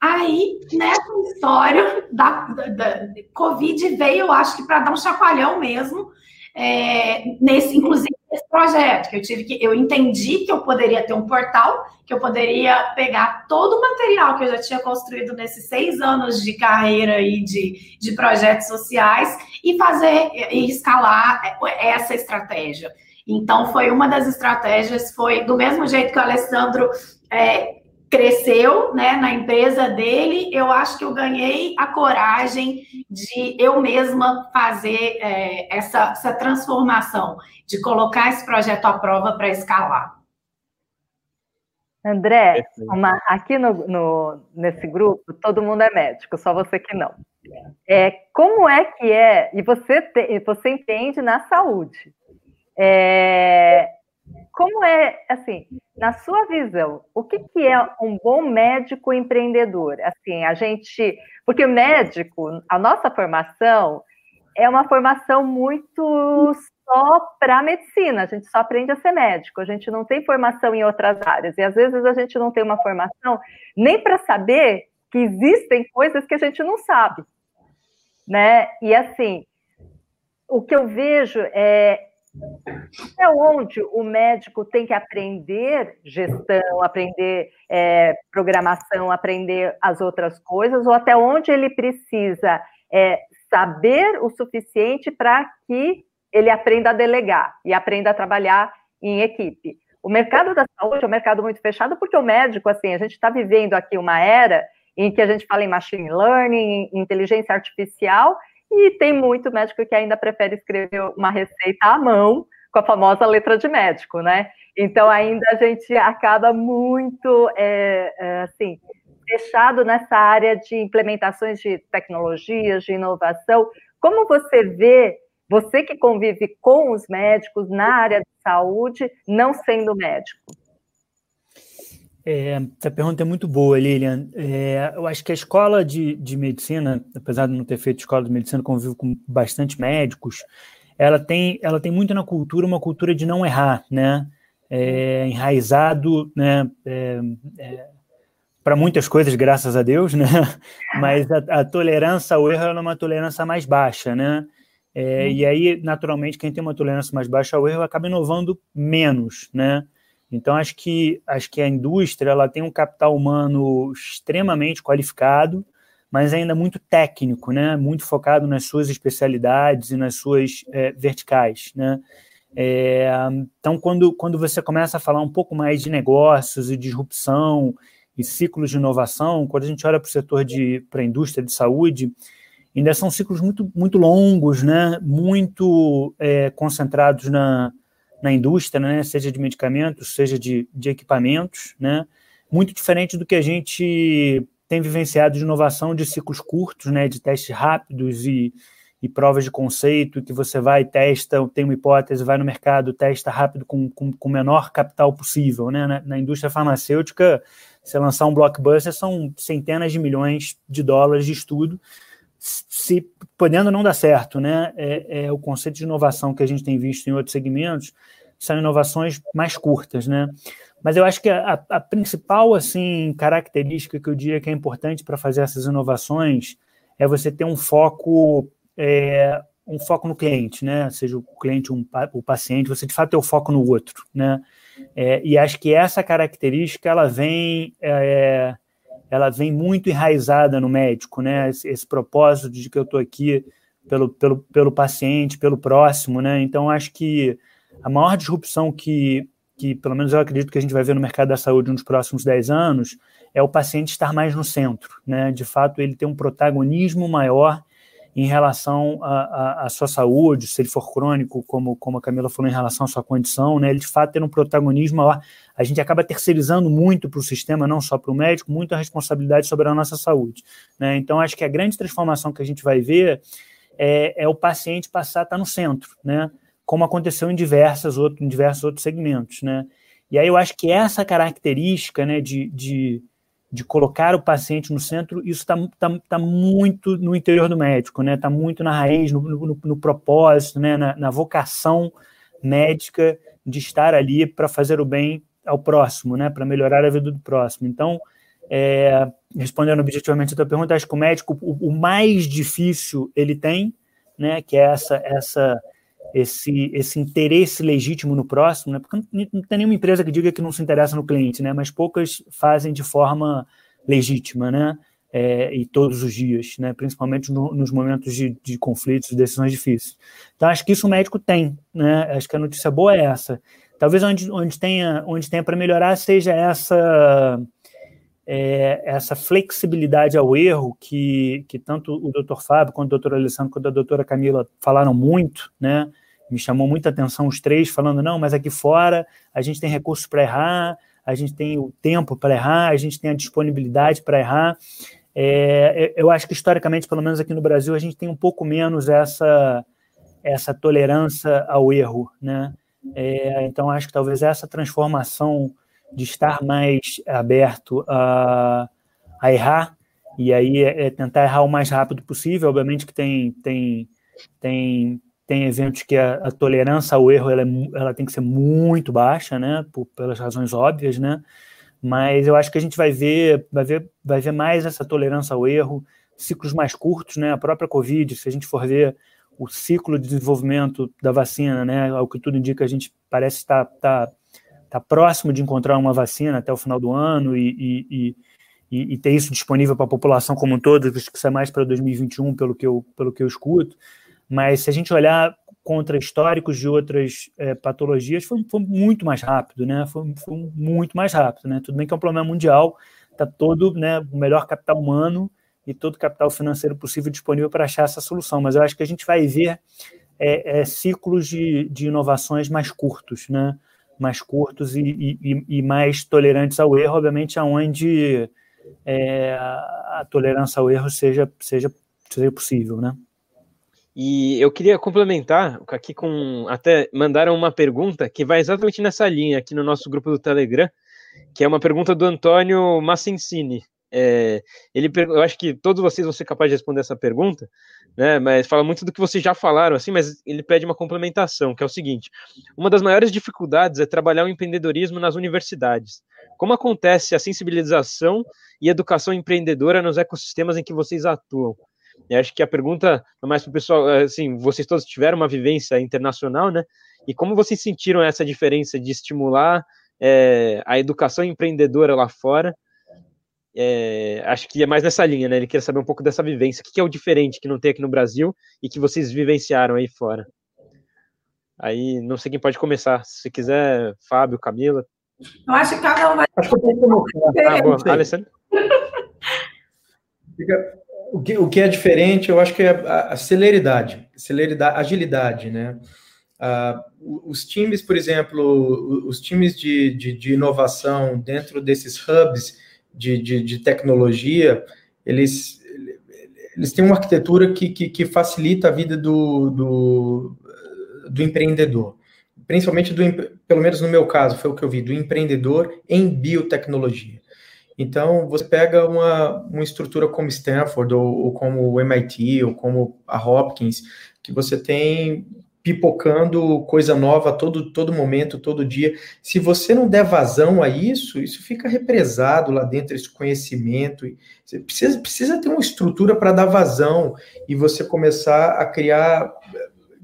Speaker 7: Aí, nessa história da, da, da Covid veio, eu acho que para dar um chacoalhão mesmo, é, nesse, inclusive esse projeto, que eu tive que, eu entendi que eu poderia ter um portal, que eu poderia pegar todo o material que eu já tinha construído nesses seis anos de carreira e de, de projetos sociais e fazer e escalar essa estratégia. Então, foi uma das estratégias, foi do mesmo jeito que o Alessandro é, cresceu né, na empresa dele, eu acho que eu ganhei a coragem de eu mesma fazer é, essa, essa transformação, de colocar esse projeto à prova para escalar.
Speaker 3: André, uma, aqui no, no, nesse grupo, todo mundo é médico, só você que não. É, como é que é, e você, te, você entende na saúde, é, como é, assim, na sua visão, o que, que é um bom médico empreendedor? Assim, a gente, porque o médico, a nossa formação é uma formação muito só para medicina, a gente só aprende a ser médico, a gente não tem formação em outras áreas, e às vezes a gente não tem uma formação nem para saber que existem coisas que a gente não sabe, né? E assim, o que eu vejo é até onde o médico tem que aprender gestão, aprender é, programação, aprender as outras coisas, ou até onde ele precisa é, saber o suficiente para que ele aprenda a delegar e aprenda a trabalhar em equipe. O mercado da saúde é um mercado muito fechado porque o médico, assim, a gente está vivendo aqui uma era em que a gente fala em machine learning, inteligência artificial, e tem muito médico que ainda prefere escrever uma receita à mão, com a famosa letra de médico, né? Então, ainda a gente acaba muito, é, é, assim, fechado nessa área de implementações de tecnologias, de inovação. Como você vê, você que convive com os médicos na área de saúde, não sendo médico?
Speaker 6: É, essa pergunta é muito boa, Lilian. É, eu acho que a escola de, de medicina, apesar de não ter feito escola de medicina, convivo com bastante médicos, ela tem, ela tem muito na cultura uma cultura de não errar, né? É, enraizado, né? É, é, para muitas coisas, graças a Deus, né? Mas a, a tolerância ao erro é uma tolerância mais baixa, né? É, e aí, naturalmente, quem tem uma tolerância mais baixa ao erro acaba inovando menos, né? Então, acho que, acho que a indústria ela tem um capital humano extremamente qualificado, mas ainda muito técnico, né? muito focado nas suas especialidades e nas suas é, verticais. Né? É, então, quando, quando você começa a falar um pouco mais de negócios e disrupção e ciclos de inovação, quando a gente olha para o setor de para a indústria de saúde, ainda são ciclos muito, muito longos, né? muito é, concentrados na, na indústria, né? seja de medicamentos, seja de, de equipamentos, né? muito diferente do que a gente tem vivenciado de inovação de ciclos curtos, né? de testes rápidos e, e provas de conceito, que você vai, testa, tem uma hipótese, vai no mercado, testa rápido com, com, com o menor capital possível. Né? Na, na, indústria farmacêutica, você lançar um blockbuster são centenas de milhões de dólares de estudo, se podendo não dar certo. Né? É, é o conceito de inovação que a gente tem visto em outros segmentos, são inovações mais curtas. Né? Mas eu acho que a, a principal assim característica que eu diria que é importante para fazer essas inovações é você ter um foco é, um foco no cliente, né? Seja o cliente um, o paciente, você de fato ter o foco no outro, né? É, e acho que essa característica ela vem é, ela vem muito enraizada no médico, né? Esse, esse propósito de que eu estou aqui pelo, pelo, pelo paciente, pelo próximo, né? Então acho que a maior disrupção que, que, pelo menos eu acredito que a gente vai ver no mercado da saúde nos próximos 10 anos, é o paciente estar mais no centro, né? De fato, ele ter um protagonismo maior em relação à sua saúde, se ele for crônico, como, como a Camila falou, em relação à sua condição, né? Ele de fato ter um protagonismo maior. A gente acaba terceirizando muito para o sistema, não só para o médico, muita responsabilidade sobre a nossa saúde. Né? Então, acho que a grande transformação que a gente vai ver é, é o paciente passar a estar no centro, né? Como aconteceu em, diversas outro, em diversos outros segmentos, né? E aí eu acho que essa característica, né, de, de de colocar o paciente no centro, isso está tá, tá muito no interior do médico, né? Está muito na raiz, no, no, no propósito, né? Na, na, vocação médica de estar ali para fazer o bem ao próximo, né? Para melhorar a vida do próximo. Então, é, respondendo objetivamente a tua pergunta, acho que o médico o, o mais difícil ele tem, né? Que é essa essa esse, esse interesse legítimo no próximo, né? porque não tem nenhuma empresa que diga que não se interessa no cliente, né? mas poucas fazem de forma legítima, né? É, e todos os dias, né? principalmente no, nos momentos de, de conflitos, de decisões difíceis. Então, acho que isso o médico tem, né? acho que a notícia boa é essa. Talvez onde, onde tenha, onde tenha para melhorar seja essa é, essa flexibilidade ao erro que, que tanto o doutor Fábio, quanto o doutor Alessandro, quanto a doutora Camila falaram muito, né? Me chamou muita atenção os três falando, não, mas aqui fora a gente tem recursos para errar, a gente tem o tempo para errar, a gente tem a disponibilidade para errar. É, eu acho que historicamente, pelo menos aqui no Brasil, a gente tem um pouco menos essa, essa tolerância ao erro, né? É, então acho que talvez essa transformação de estar mais aberto a, a errar, e aí é, é tentar errar o mais rápido possível. Obviamente que tem, tem, tem, tem eventos que a, a tolerância ao erro ela, é, ela tem que ser muito baixa, né, por, pelas razões óbvias, né, mas eu acho que a gente vai ver, vai ver, vai ver mais essa tolerância ao erro, ciclos mais curtos, né, a própria Covid, se a gente for ver o ciclo de desenvolvimento da vacina, né, ao que tudo indica, a gente parece estar, estar está próximo de encontrar uma vacina até o final do ano e, e, e, e ter isso disponível para a população como um todo, acho que isso é mais para 2021, pelo que, eu, pelo que eu escuto. Mas se a gente olhar contra históricos de outras é, patologias, foi, foi, muito mais rápido, né? Foi, foi, muito mais rápido, né? Tudo bem que é um problema mundial, está todo né, o melhor capital humano e todo capital financeiro possível disponível para achar essa solução. Mas eu acho que a gente vai ver é, é, ciclos de, de inovações mais curtos, né? Mais curtos e, e, e, mais tolerantes ao erro, obviamente, aonde é, a tolerância ao erro seja, seja, seja possível, né?
Speaker 2: E eu queria complementar aqui com até mandaram uma pergunta que vai exatamente nessa linha aqui no nosso grupo do Telegram, que é uma pergunta do Antônio Massensini. É, ele, eu acho que todos vocês vão ser capazes de responder essa pergunta, né? Mas fala muito do que vocês já falaram, assim, mas ele pede uma complementação, que é o seguinte: uma das maiores dificuldades é trabalhar o empreendedorismo nas universidades. Como acontece a sensibilização e educação empreendedora nos ecossistemas em que vocês atuam? Eu acho que a pergunta é mais para o pessoal, assim, vocês todos tiveram uma vivência internacional, né? E como vocês sentiram essa diferença de estimular é, a educação empreendedora lá fora é, acho que é mais nessa linha, né? Ele quer saber um pouco dessa vivência. O que é o diferente que não tem aqui no Brasil e que vocês vivenciaram aí fora? Aí, não sei quem pode começar. Se quiser, Fábio, Camila.
Speaker 7: Eu acho que cada um vai. Acho que eu
Speaker 5: posso começar. Ah, bom. Alessandro? O que, o que é diferente, eu acho que é a celeridade, celeridade agilidade, né? Uh, os times, por exemplo, os times de, de, de inovação dentro desses hubs, de, de, de tecnologia, eles, eles têm uma arquitetura que, que, que facilita a vida do, do, do, empreendedor. Principalmente, do, pelo menos no meu caso, foi o que eu vi, do empreendedor em biotecnologia. Então, você pega uma, uma estrutura como Stanford, ou, ou como o MIT, ou como a Hopkins, que você tem pipocando coisa nova todo, todo momento, todo dia. Se você não der vazão a isso, isso fica represado lá dentro, esse conhecimento. Você precisa, precisa ter uma estrutura para dar vazão e você começar a criar,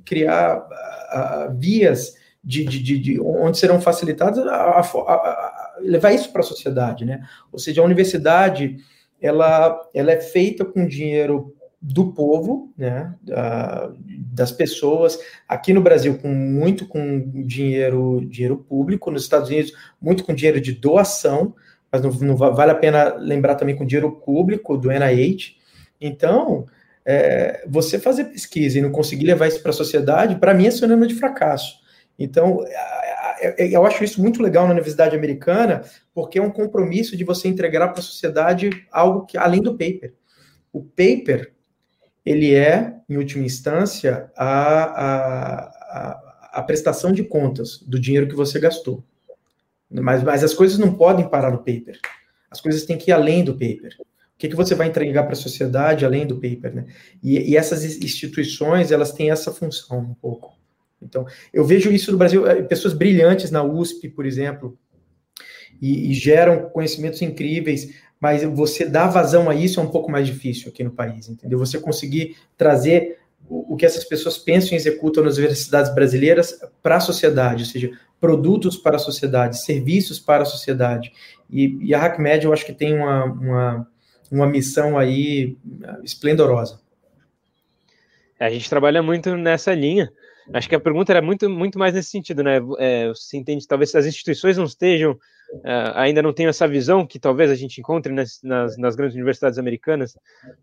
Speaker 5: criar uh, vias de, de, de, de, onde serão facilitadas a, a, a, levar isso para a sociedade, né? Ou seja, a universidade ela, ela é feita com dinheiro do povo, né, das pessoas, aqui no Brasil com muito com dinheiro, dinheiro público, nos Estados Unidos muito com dinheiro de doação, mas não, não vale a pena lembrar também com dinheiro público do NIH. Então, é, você fazer pesquisa e não conseguir levar isso para a sociedade, para mim é sinônimo de fracasso. Então, eu acho isso muito legal na Universidade Americana, porque é um compromisso de você entregar para a sociedade algo que além do paper. O paper ele é, em última instância, a, a, a, a prestação de contas do dinheiro que você gastou. Mas, mas as coisas não podem parar no paper. As coisas têm que ir além do paper. O que, que você vai entregar para a sociedade além do paper, né? E, e, essas instituições, elas têm essa função um pouco. Então, eu vejo isso no Brasil, eh, pessoas brilhantes na USP, por exemplo, e, e geram conhecimentos incríveis, mas você dar vazão a isso é um pouco mais difícil aqui no país, entendeu? Você conseguir trazer o, que essas pessoas pensam e executam nas universidades brasileiras para a sociedade, ou seja, produtos para a sociedade, serviços para a sociedade. E, e a HackMed, eu acho que tem uma, uma, uma missão aí ah, esplendorosa.
Speaker 2: A gente trabalha muito nessa linha. Acho que a pergunta era muito, muito mais nesse sentido, né? É, você entende, talvez as instituições não estejam, uh, ainda não tenham essa visão que talvez a gente encontre nas, nas, nas, grandes universidades americanas,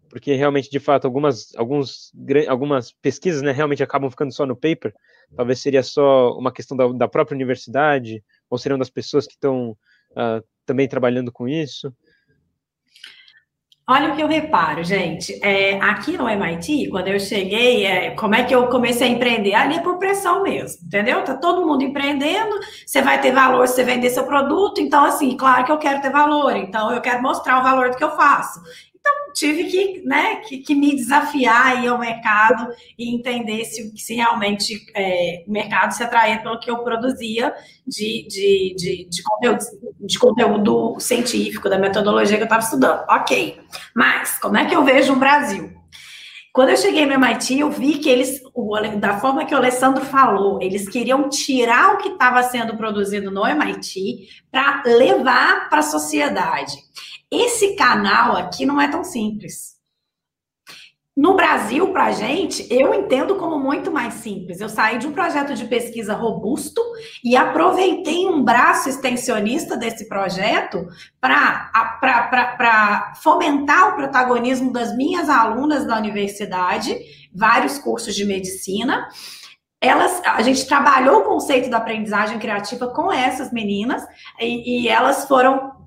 Speaker 2: porque realmente, de fato, algumas, alguns, algumas pesquisas né, realmente acabam ficando só no paper. Talvez seria só uma questão da, da própria universidade, ou seriam das pessoas que estão uh, também trabalhando com isso.
Speaker 7: Olha o que eu reparo, gente. É, aqui no MIT, quando eu cheguei, é, como é que eu comecei a empreender? Ali é por pressão mesmo, entendeu? Tá todo mundo empreendendo, você vai ter valor se você vender seu produto. Então, assim, claro que eu quero ter valor, então eu quero mostrar o valor do que eu faço tive que, né, que, que, me desafiar aí ao mercado e entender se, se realmente é, o mercado se atraía pelo que eu produzia de, de, de, de, conteúdo, de conteúdo científico, da metodologia que eu estava estudando. Ok. Mas como é que eu vejo o Brasil? Quando eu cheguei no MIT, eu vi que eles, da forma que o Alessandro falou, eles queriam tirar o que estava sendo produzido no MIT para levar para a sociedade. Esse canal aqui não é tão simples. no Brasil, para a gente, eu entendo como muito mais simples. Eu saí de um projeto de pesquisa robusto e aproveitei um braço extensionista desse projeto para fomentar o protagonismo das minhas alunas da universidade, vários cursos de medicina. Elas, a gente trabalhou o conceito da aprendizagem criativa com essas meninas e, e elas foram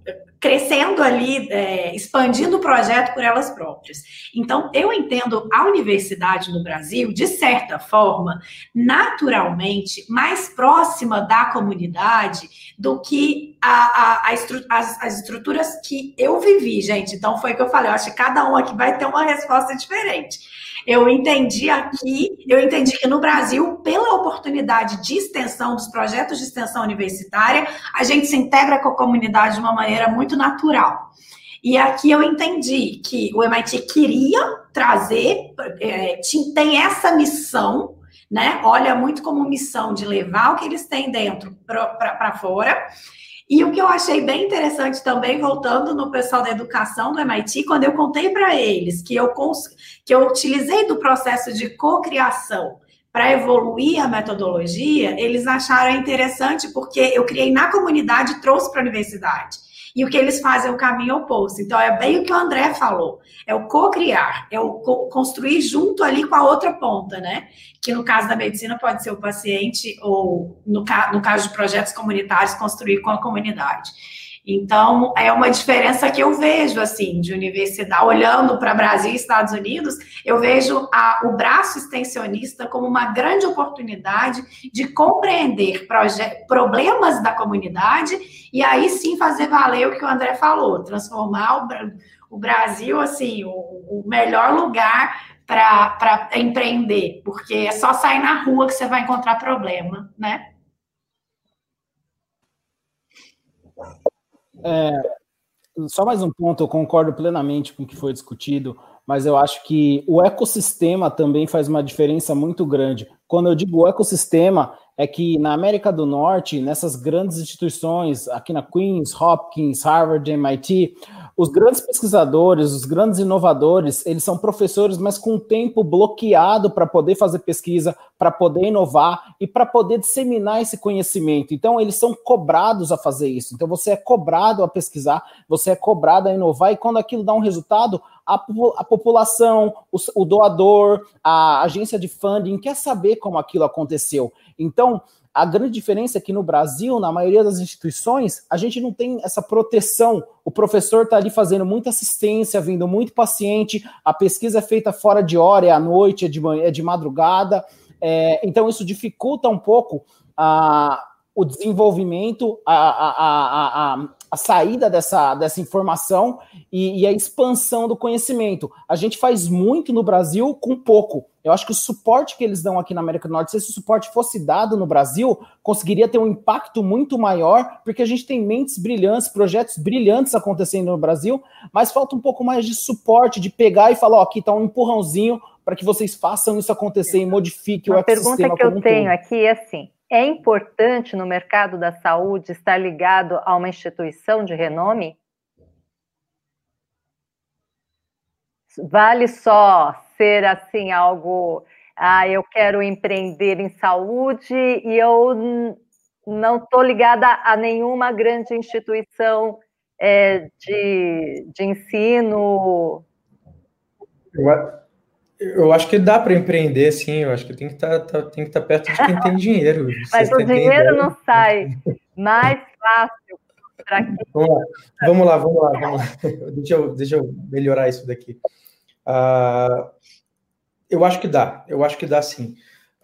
Speaker 7: crescendo ali, é, expandindo o projeto por elas próprias. Então, eu entendo a universidade no Brasil, de certa forma, naturalmente, mais próxima da comunidade do que a, a, a estru as, as, estruturas que eu vivi, gente. Então, foi o que eu falei, eu acho que cada um aqui vai ter uma resposta diferente. Eu entendi aqui, eu entendi que no Brasil, pela oportunidade de extensão dos projetos de extensão universitária, a gente se integra com a comunidade de uma maneira muito natural. E aqui eu entendi que o MIT queria trazer, é, tem essa missão, né? Olha muito como missão de levar o que eles têm dentro para fora. E o que eu achei bem interessante também, voltando no pessoal da educação do MIT, quando eu contei para eles que eu, que eu utilizei do processo de cocriação para evoluir a metodologia, eles acharam interessante porque eu criei na comunidade e trouxe para a universidade. E o que eles fazem é o caminho oposto. Então, é bem o que o André falou: é o co-criar, é o co construir junto ali com a outra ponta, né? Que no caso da medicina pode ser o paciente, ou no, ca no caso de projetos comunitários, construir com a comunidade. Então, é uma diferença que eu vejo, assim, de universidade, olhando para Brasil e Estados Unidos, eu vejo a, o braço extensionista como uma grande oportunidade de compreender problemas da comunidade e aí sim fazer valer o que o André falou, transformar o, o Brasil, assim, o, o melhor lugar para empreender, porque é só sair na rua que você vai encontrar problema, né?
Speaker 4: É, só mais um ponto, eu concordo plenamente com o que foi discutido, mas eu acho que o ecossistema também faz uma diferença muito grande. Quando eu digo ecossistema, é que na América do Norte, nessas grandes instituições, aqui na Queens, Hopkins, Harvard, MIT, os grandes pesquisadores, os grandes inovadores, eles são professores, mas com tempo bloqueado para poder fazer pesquisa, para poder inovar e para poder disseminar esse conhecimento. Então, eles são cobrados a fazer isso. Então, você é cobrado a pesquisar, você é cobrado a inovar, e quando aquilo dá um resultado, a, a população, o, o doador, a agência de funding quer saber como aquilo aconteceu. Então, a grande diferença é que no Brasil, na maioria das instituições, a gente não tem essa proteção. O professor está ali fazendo muita assistência, vindo muito paciente, a pesquisa é feita fora de hora, é à noite, é de, manhã, é de madrugada. É, então, isso dificulta um pouco a, o desenvolvimento, a, a, a, a saída dessa, dessa informação e, e, a expansão do conhecimento. A gente faz muito no Brasil com pouco. Eu acho que o suporte que eles dão aqui na América do Norte, se esse suporte fosse dado no Brasil, conseguiria ter um impacto muito maior, porque a gente tem mentes brilhantes, projetos brilhantes acontecendo no Brasil, mas falta um pouco mais de suporte, de pegar e falar, ó, aqui está um empurrãozinho para que vocês façam isso acontecer e modifiquem o ecossistema.
Speaker 3: A pergunta que eu tenho aqui é assim, é importante no mercado da saúde estar ligado a uma instituição de renome? Vale só ser assim algo, ah, eu quero empreender em saúde e eu não estou ligada a nenhuma grande instituição é, de, de ensino.
Speaker 5: Eu acho que dá para empreender, sim. Eu acho que tem que estar tá, tá, estar tá perto de quem tem dinheiro.
Speaker 3: Mas o dinheiro não sai mais fácil para quem.
Speaker 5: Vamos lá, vamos lá, vamos lá. Vamos lá. Deixa, eu, deixa eu melhorar isso daqui. Uh, eu acho que dá. Eu acho que dá, sim.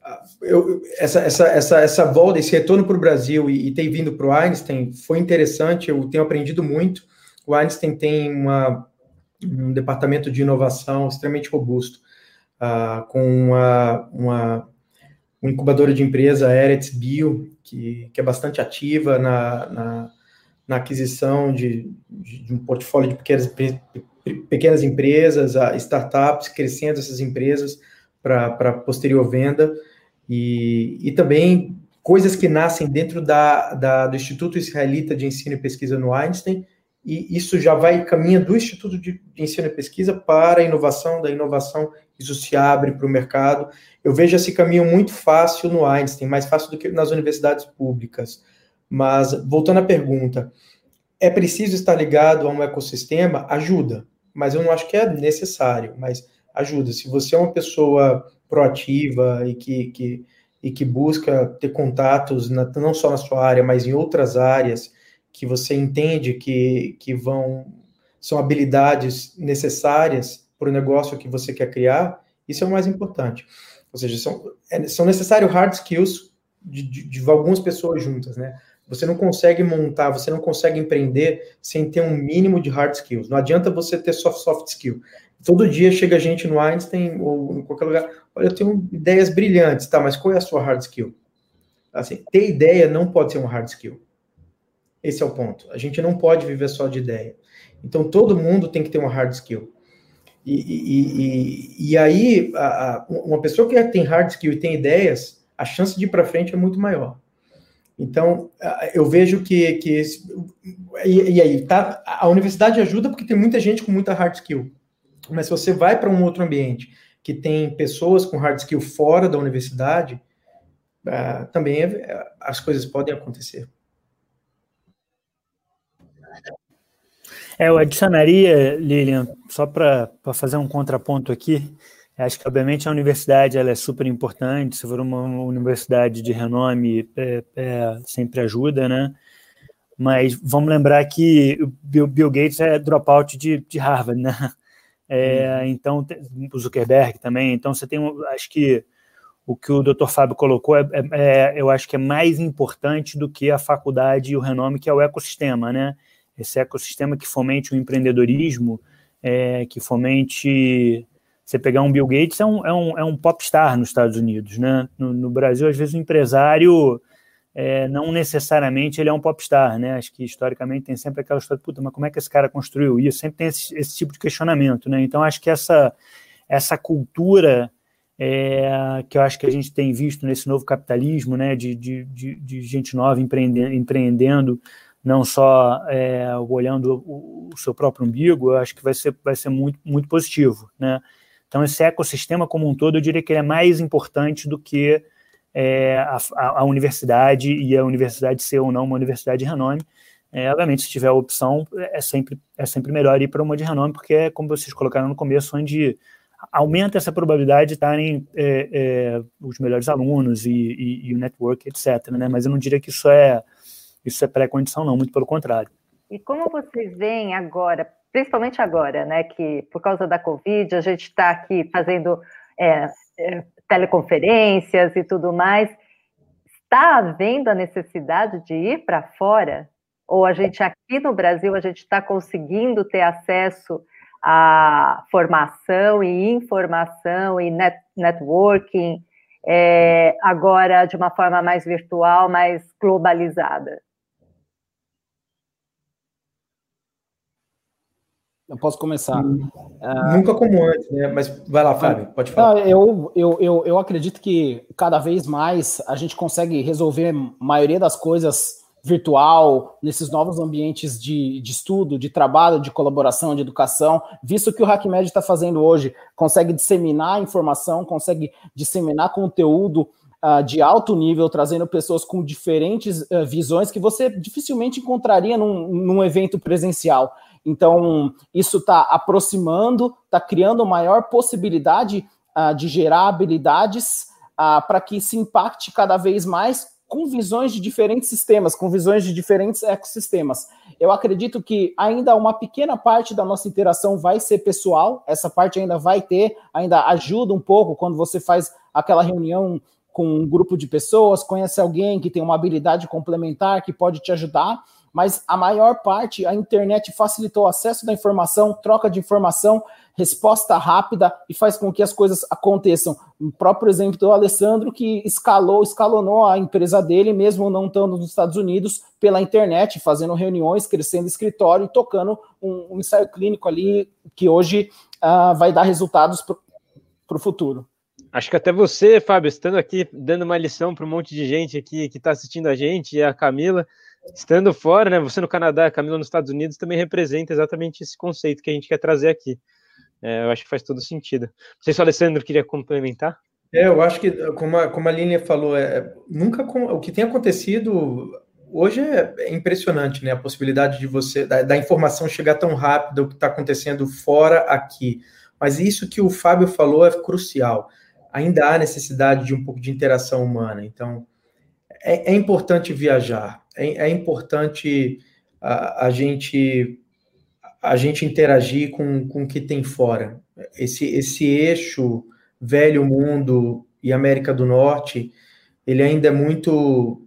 Speaker 5: Uh, eu, essa, essa, essa, essa volta, esse retorno para o Brasil e, e ter vindo para o Einstein foi interessante. Eu tenho aprendido muito. O Einstein tem uma, um departamento de inovação extremamente robusto uh, com uma, uma, uma, incubadora de empresa, a Eretz Bio, que, que é bastante ativa na, na, na aquisição de, de, um portfólio de pequenas, pequenas empresas, startups, crescendo essas empresas para posterior venda, e, e também coisas que nascem dentro da, da, do Instituto Israelita de Ensino e Pesquisa no Einstein, e isso já vai caminha do Instituto de Ensino e Pesquisa para a inovação, da inovação isso se abre para o mercado. Eu vejo esse caminho muito fácil no Einstein, mais fácil do que nas universidades públicas. Mas, voltando à pergunta, é preciso estar ligado a um ecossistema? Ajuda, mas eu não acho que é necessário, mas ajuda. Se você é uma pessoa proativa e que, que, e que busca ter contatos, na, não só na sua área, mas em outras áreas, que você entende que, que vão são habilidades necessárias para o negócio que você quer criar, isso é o mais importante. Ou seja, são, é, são necessários hard skills de, de, de algumas pessoas juntas, né? Você não consegue montar, você não consegue empreender sem ter um mínimo de hard skills. Não adianta você ter soft, soft skill. Todo dia chega gente no Einstein ou em qualquer lugar, olha, eu tenho ideias brilhantes, tá, mas qual é a sua hard skill? Assim, ter ideia não pode ser um hard skill. Esse é o ponto. A gente não pode viver só de ideia. Então, todo mundo tem que ter uma hard skill. E, e, e, e aí, a, a, uma pessoa que tem hard skill e tem ideias, a chance de ir para frente é muito maior. Então, eu vejo que. que e, e, aí, tá, a universidade ajuda porque tem muita gente com muita hard skill. Mas se você vai para um outro ambiente que tem pessoas com hard skill fora da universidade, uh, também é, as coisas podem acontecer.
Speaker 6: É, eu adicionaria, Lilian, só para fazer um contraponto aqui, Acho que, obviamente, a universidade ela é super importante. Se for uma universidade de renome, é, é, sempre ajuda, né? Mas vamos lembrar que o Bill, Gates é dropout de, de Harvard, né? É, hum. Então, o Zuckerberg também. Então, você tem, acho que o que o Dr. Fábio colocou, é, é, é, eu acho que é mais importante do que a faculdade e o renome, que é o ecossistema, né? Esse ecossistema que fomente o empreendedorismo, é, que fomente você pegar um Bill Gates é um, é um, é um popstar nos Estados Unidos, né? No, no Brasil, às vezes, o empresário é, não necessariamente ele é um popstar, né? Acho que historicamente tem sempre aquela história, puta, mas como é que esse cara construiu isso? Sempre tem esse, esse tipo de questionamento, né? Então, acho que essa, essa cultura é, que eu acho que a gente tem visto nesse novo capitalismo, né? De, de, de, de gente nova empreendendo, empreendendo não só é, olhando o, o, seu próprio umbigo, eu acho que vai ser, vai ser muito, muito positivo, né? Então, esse ecossistema como um todo, eu diria que ele é mais importante do que é, a, a, universidade e a universidade ser ou não uma universidade de renome. É, obviamente, se tiver a opção, é sempre, é sempre melhor ir para uma de renome, porque é como vocês colocaram no começo, onde aumenta essa probabilidade de estarem é, é, os melhores alunos e, e, e, o network, etc. Né? Mas eu não diria que isso é, isso é pré-condição, não, muito pelo contrário.
Speaker 3: E como vocês veem agora, principalmente agora, né, que por causa da Covid a gente está aqui fazendo é, é, teleconferências e tudo mais, está havendo a necessidade de ir para fora? Ou a gente aqui no Brasil a gente está conseguindo ter acesso à formação e informação e net, networking é, agora de uma forma mais virtual, mais globalizada?
Speaker 4: Eu posso começar.
Speaker 5: Uh, Nunca como antes, né? Mas vai lá, Fábio, pode falar.
Speaker 4: Eu, eu, eu, eu acredito que cada vez mais a gente consegue resolver a maioria das coisas virtual, nesses novos ambientes de, de estudo, de trabalho, de colaboração, de educação, visto que o HackMed está fazendo hoje, consegue disseminar informação, consegue disseminar conteúdo uh, de alto nível, trazendo pessoas com diferentes uh, visões que você dificilmente encontraria num, num evento presencial. Então, isso está aproximando, está criando maior possibilidade uh, de gerar habilidades uh, para que se impacte cada vez mais com visões de diferentes sistemas, com visões de diferentes ecossistemas. Eu acredito que ainda uma pequena parte da nossa interação vai ser pessoal, essa parte ainda vai ter, ainda ajuda um pouco quando você faz aquela reunião com um grupo de pessoas, conhece alguém que tem uma habilidade complementar que pode te ajudar, mas a maior parte, a internet facilitou o acesso da informação, troca de informação, resposta rápida e faz com que as coisas aconteçam. O próprio exemplo do Alessandro, que escalou, escalonou a empresa dele, mesmo não estando nos Estados Unidos, pela internet, fazendo reuniões, crescendo escritório e tocando um, um ensaio clínico ali, que hoje uh, vai dar resultados para o futuro.
Speaker 2: Acho que até você, Fábio, estando aqui dando uma lição para um monte de gente aqui que está assistindo a gente, e a Camila, estando fora, né? Você no Canadá, Camila nos Estados Unidos, também representa exatamente esse conceito que a gente quer trazer aqui. É, eu acho que faz todo sentido. Não sei se o Alessandro queria complementar.
Speaker 5: É, eu acho que, como a, como a Línia falou, é, nunca o que tem acontecido hoje é, é, impressionante, né? A possibilidade de você, da, da informação chegar tão rápido, o que está acontecendo fora aqui. Mas isso que o Fábio falou é crucial. Ainda há necessidade de um pouco de interação humana. Então, é, é importante viajar, é, é importante a, a, gente a gente interagir com, com o que tem fora. Esse, esse eixo velho mundo e América do Norte, ele ainda é muito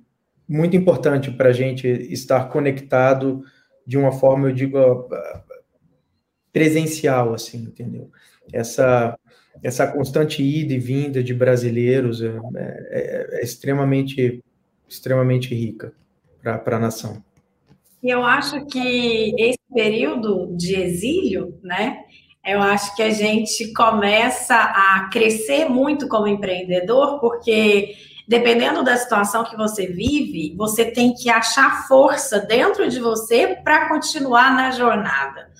Speaker 5: muito importante para a gente estar conectado de uma forma, eu digo, presencial, assim, entendeu? Essa, essa constante ida e vinda de brasileiros é, é, é extremamente, extremamente rica para a nação.
Speaker 7: E eu acho que esse período de exílio, né, eu acho que a gente começa a crescer muito como empreendedor, porque dependendo da situação que você vive, você tem que achar força dentro de você para continuar na jornada.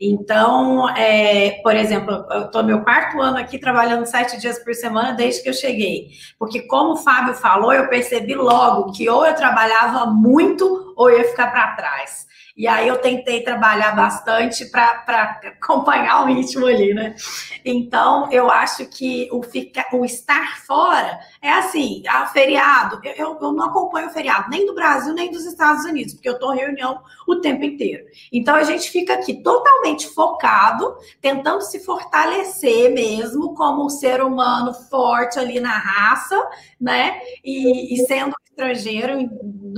Speaker 7: Então, é, por exemplo, eu estou meu quarto ano aqui trabalhando sete dias por semana desde que eu cheguei. Porque, como o Fábio falou, eu percebi logo que ou eu trabalhava muito ou eu ia ficar para trás. E aí eu tentei trabalhar bastante para acompanhar o ritmo ali, né? Então, eu acho que o, ficar, o estar fora é assim, a feriado, eu, eu não acompanho o feriado nem do Brasil, nem dos Estados Unidos, porque eu estou em reunião o tempo inteiro. Então, a gente fica aqui totalmente focado, tentando se fortalecer mesmo como um ser humano forte ali na raça, né? E, e sendo estrangeiro em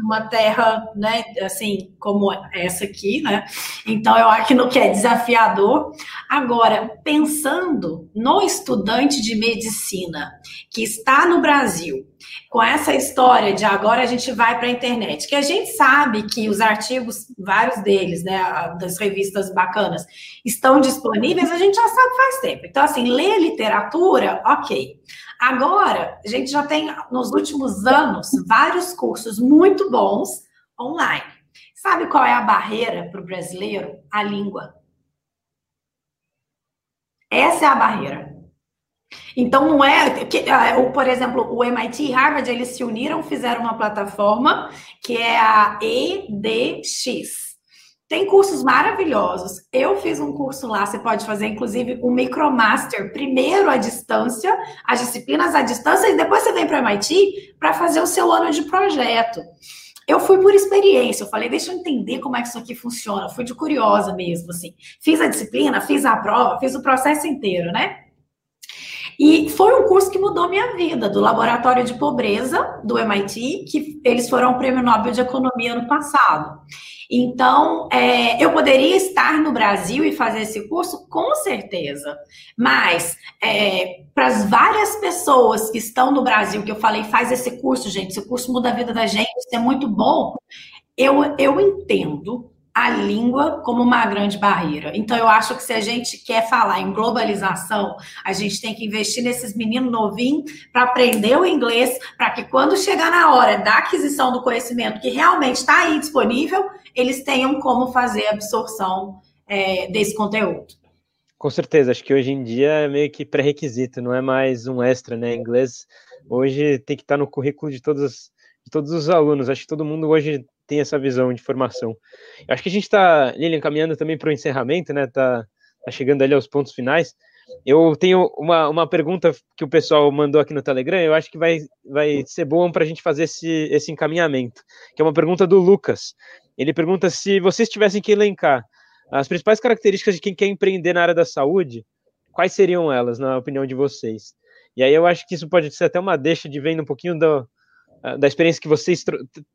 Speaker 7: uma terra, né, assim, como essa aqui, né? Então eu acho que é desafiador. Agora, pensando no estudante de medicina que está no Brasil, com essa história de agora a gente vai para a internet, que a gente sabe que os artigos, vários deles, né, das revistas bacanas, estão disponíveis, a gente já sabe faz tempo. Então, assim, ler literatura, ok. Agora, a gente já tem, nos últimos anos, vários cursos muito bons online. Sabe qual é a barreira para o brasileiro? A língua. Essa é a barreira. Então, não é. Que, uh, por exemplo, o MIT e Harvard, eles se uniram, fizeram uma plataforma que é a EDX. Tem cursos maravilhosos. Eu fiz um curso lá, você pode fazer, inclusive, um micromaster, primeiro à distância, as disciplinas à distância, e depois você vem para o MIT para fazer o seu ano de projeto. Eu fui por experiência, eu falei, deixa eu entender como é que isso aqui funciona. fui de curiosa mesmo, assim. Fiz a disciplina, fiz a prova, fiz o processo inteiro, né? E foi um curso que mudou minha vida, do Laboratório de Pobreza do MIT, que eles foram ao Prêmio Nobel de Economia ano passado. Então, é, eu poderia estar no Brasil e fazer esse curso, com certeza. Mas, é, para as várias pessoas que estão no Brasil, que eu falei, faz esse curso, gente, esse curso muda a vida da gente, isso é muito bom. Eu, eu entendo a língua como uma grande barreira. Então, eu acho que se a gente quer falar em globalização, a gente tem que investir nesses meninos novinhos para aprender o inglês, para que quando chegar na hora da aquisição do conhecimento que realmente está aí disponível, eles tenham como fazer a absorção é, desse conteúdo.
Speaker 2: Com certeza, acho que hoje em dia é meio que pré-requisito, não é mais um extra, né? Inglês hoje tem que estar no currículo de todos, de todos os alunos. Acho que todo mundo hoje tem essa visão de formação. Eu acho que a gente está, Lilian, caminhando também para o encerramento, né? Tá, tá, chegando ali aos pontos finais. Eu tenho uma, uma pergunta que o pessoal mandou aqui no Telegram, eu acho que vai, vai ser bom para a gente fazer esse, esse encaminhamento, que é uma pergunta do Lucas. Ele pergunta se vocês tivessem que elencar as principais características de quem quer empreender na área da saúde, quais seriam elas, na opinião de vocês? E aí eu acho que isso pode ser até uma deixa de vendo um pouquinho do, da experiência que vocês,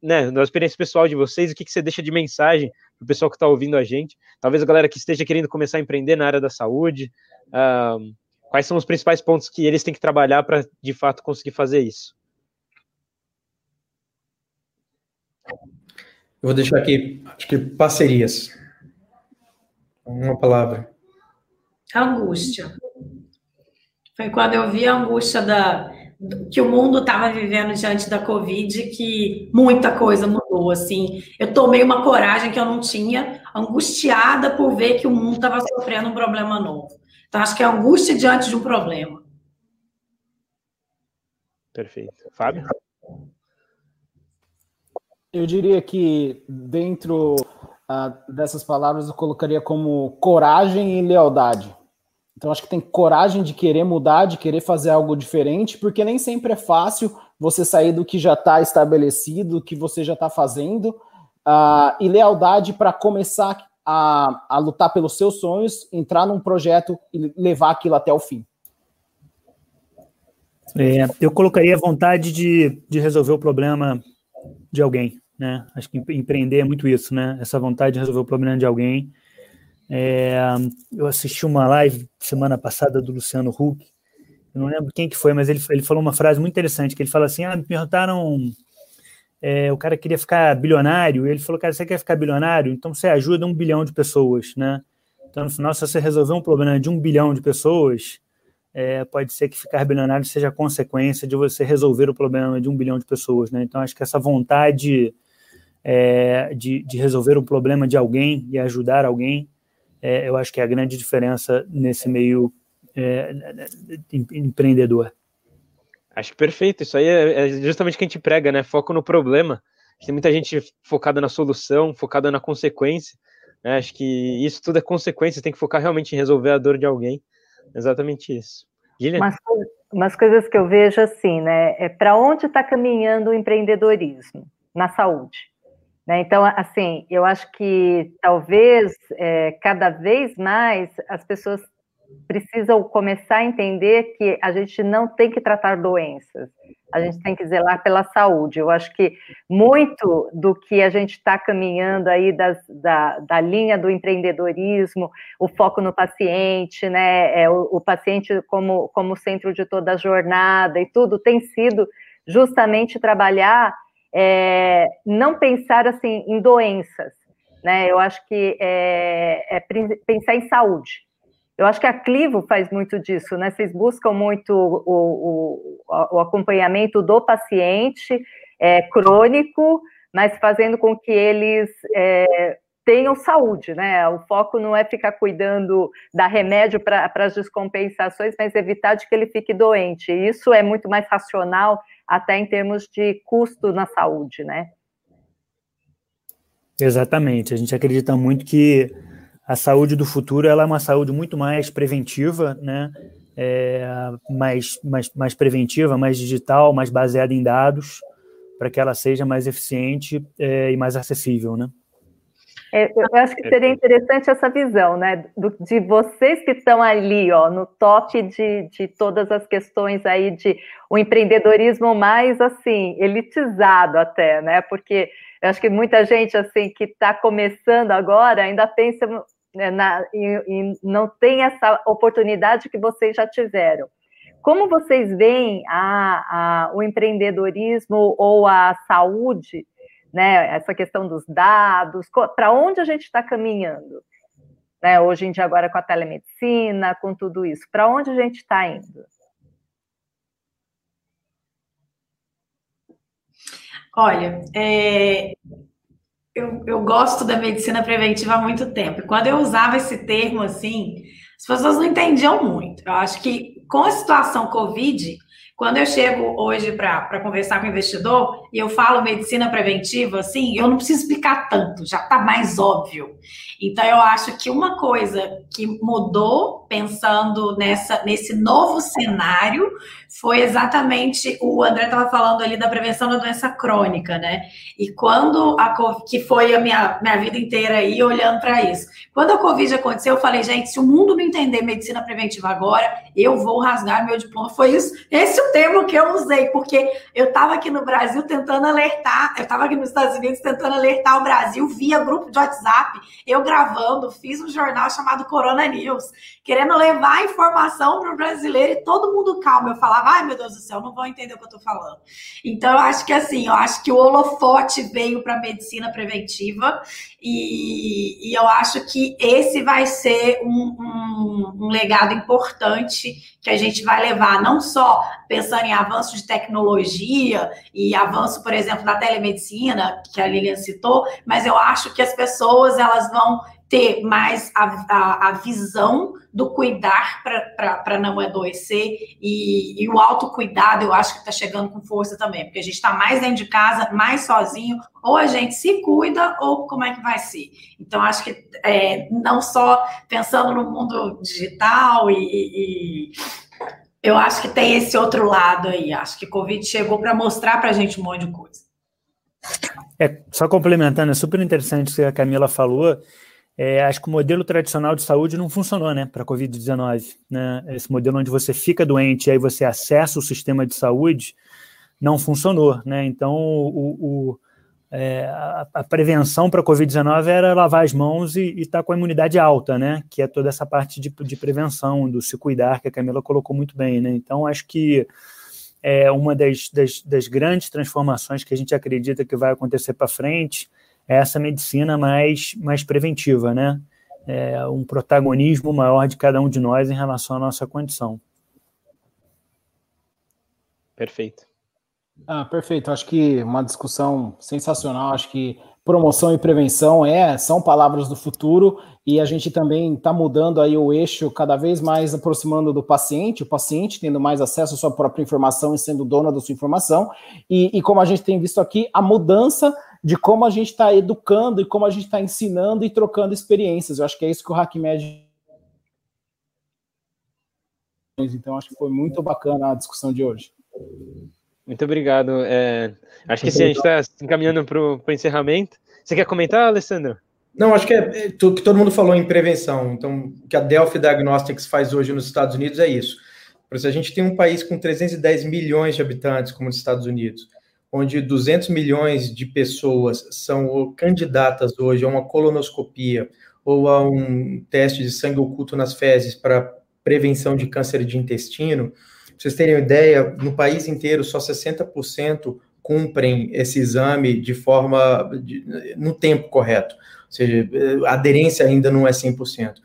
Speaker 2: né, da experiência pessoal de vocês, o que, que você deixa de mensagem para o pessoal que está ouvindo a gente, talvez a galera que esteja querendo começar a empreender na área da saúde, uh, quais são os principais pontos que eles têm que trabalhar para, de fato, conseguir fazer isso?
Speaker 5: Eu vou deixar aqui, acho que parcerias. Uma palavra.
Speaker 7: Angústia. Foi quando eu vi a angústia da, que o mundo estava vivendo diante da Covid, que muita coisa mudou, assim. Eu tomei uma coragem que eu não tinha, angustiada por ver que o mundo estava sofrendo um problema novo. Então, acho que é angústia diante de um problema.
Speaker 2: Perfeito. Fábio?
Speaker 4: Eu diria que dentro uh, dessas palavras eu colocaria como coragem e lealdade. Então acho que tem coragem de querer mudar, de querer fazer algo diferente, porque nem sempre é fácil você sair do que já está estabelecido, do que você já está fazendo, uh, e lealdade para começar a, a lutar pelos seus sonhos, entrar num projeto e levar aquilo até o fim.
Speaker 6: É, eu colocaria a vontade de, de resolver o problema de alguém, né? Acho que empreender é muito isso, né? Essa vontade de resolver o problema de alguém. É, eu assisti uma live semana passada do Luciano Huck, eu não lembro quem que foi, mas ele, ele falou uma frase muito interessante, que ele fala assim, ah, me perguntaram, é, o cara queria ficar bilionário, e ele falou, cara, você quer ficar bilionário? Então você ajuda um bilhão de pessoas, né? Então, no final, se você resolver um problema de um bilhão de pessoas, é, pode ser que ficar bilionário seja consequência de você resolver o problema de um bilhão de pessoas, né? Então, acho que essa vontade é, de, de, resolver o problema de alguém e ajudar alguém, é, eu acho que é a grande diferença nesse meio é, empreendedor.
Speaker 2: Acho perfeito. Isso aí é, é justamente o que a gente prega, né? Foco no problema. Tem muita gente focada na solução, focada na consequência. Né? Acho que isso tudo é consequência. Tem que focar realmente em resolver a dor de alguém. Exatamente isso.
Speaker 3: Gillian? Umas, umas coisas que eu vejo assim, né? É para onde está caminhando o empreendedorismo na saúde? Né? Então, assim, eu acho que talvez é, cada vez mais as pessoas precisam começar a entender que a gente não tem que tratar doenças, a gente tem que zelar pela saúde. Eu acho que muito do que a gente está caminhando aí das, da, da linha do empreendedorismo, o foco no paciente, né, é, o, o paciente como, como centro de toda a jornada e tudo, tem sido justamente trabalhar, é, não pensar assim em doenças, né? Eu acho que é, é pensar em saúde. Eu acho que a Clivo faz muito disso, né? Vocês buscam muito o, o, o acompanhamento do paciente é, crônico, mas fazendo com que eles é, tenham saúde, né? O foco não é ficar cuidando da remédio para as descompensações, mas evitar de que ele fique doente. Isso é muito mais racional, até em termos de custo na saúde, né?
Speaker 6: Exatamente. A gente acredita muito que a saúde do futuro ela é uma saúde muito mais preventiva, né? É, mais, mais, mais preventiva, mais digital, mais baseada em dados, para que ela seja mais eficiente é, e mais acessível, né?
Speaker 3: É, eu acho que seria interessante essa visão, né? Do, de vocês que estão ali, ó, no top de, de todas as questões aí de o empreendedorismo mais assim, elitizado até, né? Porque eu acho que muita gente assim que está começando agora ainda pensa né, na, e, e não tem essa oportunidade que vocês já tiveram. Como vocês veem a, a, o empreendedorismo ou a saúde, né, essa questão dos dados, para onde a gente está caminhando? Né, hoje em dia, agora com a telemedicina, com tudo isso, para onde a gente está indo?
Speaker 7: Olha, é, eu, eu gosto da medicina preventiva há muito tempo. E quando eu usava esse termo assim, as pessoas não entendiam muito. Eu acho que com a situação Covid, quando eu chego hoje para conversar com o investidor e eu falo medicina preventiva, assim, eu não preciso explicar tanto, já está mais óbvio. Então, eu acho que uma coisa que mudou pensando nessa, nesse novo cenário foi exatamente o André estava falando ali da prevenção da doença crônica, né? E quando a que foi a minha, minha vida inteira aí olhando para isso. Quando a Covid aconteceu, eu falei, gente, se o mundo não entender medicina preventiva agora, eu vou rasgar meu diploma. Foi isso, esse é o termo que eu usei, porque eu estava aqui no Brasil tentando alertar, eu estava aqui nos Estados Unidos tentando alertar o Brasil via grupo de WhatsApp, eu gravando, fiz um jornal chamado Corona News, querendo levar informação para o brasileiro e todo mundo calmo. Eu falava, ai meu Deus do céu, não vão entender o que eu estou falando. Então, eu acho que assim, eu acho que o holofote veio para a medicina preventiva e, e, eu acho que esse vai ser um, um, um legado importante que a gente vai levar, não só pensando em avanço de tecnologia e avanço, por exemplo, da telemedicina, que a Lilian citou, mas eu acho que as pessoas elas vão ter mais a, a, a visão do cuidar para não adoecer e, e, o autocuidado, eu acho que está chegando com força também, porque a gente está mais dentro de casa, mais sozinho, ou a gente se cuida, ou como é que vai ser. Então, acho que é, não só pensando no mundo digital e, e eu acho que tem esse outro lado aí. Acho que Covid chegou para mostrar para a gente um monte de coisa.
Speaker 6: É, só complementando, é super interessante o que a Camila falou. É, acho que o modelo tradicional de saúde não funcionou, né, para a Covid-19. Né? Esse modelo onde você fica doente e aí você acessa o sistema de saúde não funcionou, né? Então, o, o é, a, a, prevenção para a Covid-19 era lavar as mãos e estar tá com a imunidade alta, né? Que é toda essa parte de, de prevenção, do se cuidar, que a Camila colocou muito bem, né? Então, acho que é uma das, das, das grandes transformações que a gente acredita que vai acontecer para frente essa medicina mais, mais preventiva, né? É um protagonismo maior de cada um de nós em relação à nossa condição.
Speaker 2: Perfeito.
Speaker 4: Ah, perfeito. Acho que uma discussão sensacional. Acho que promoção e prevenção é são palavras do futuro e a gente também está mudando aí o eixo cada vez mais aproximando do paciente, o paciente tendo mais acesso à sua própria informação e sendo dona da sua informação e, e como a gente tem visto aqui a mudança de como a gente está educando e como a gente está ensinando e trocando experiências. Eu acho que é isso que o HackMed então acho que foi muito bacana a discussão de hoje.
Speaker 2: Muito obrigado. É, acho que sim, a gente está encaminhando para o encerramento. Você quer comentar, Alessandro?
Speaker 5: Não, acho que é, é que todo mundo falou em prevenção. Então, o que a Delphi Diagnostics faz hoje nos Estados Unidos é isso. Por isso, a gente tem um país com 310 milhões de habitantes, como os Estados Unidos, onde 200 milhões de pessoas são candidatas hoje a uma colonoscopia ou a um teste de sangue oculto nas fezes para prevenção de câncer de intestino. Pra vocês terem uma ideia, no país inteiro, só 60% cumprem esse exame de forma, de, no tempo correto. Ou seja, a aderência ainda não é 100%.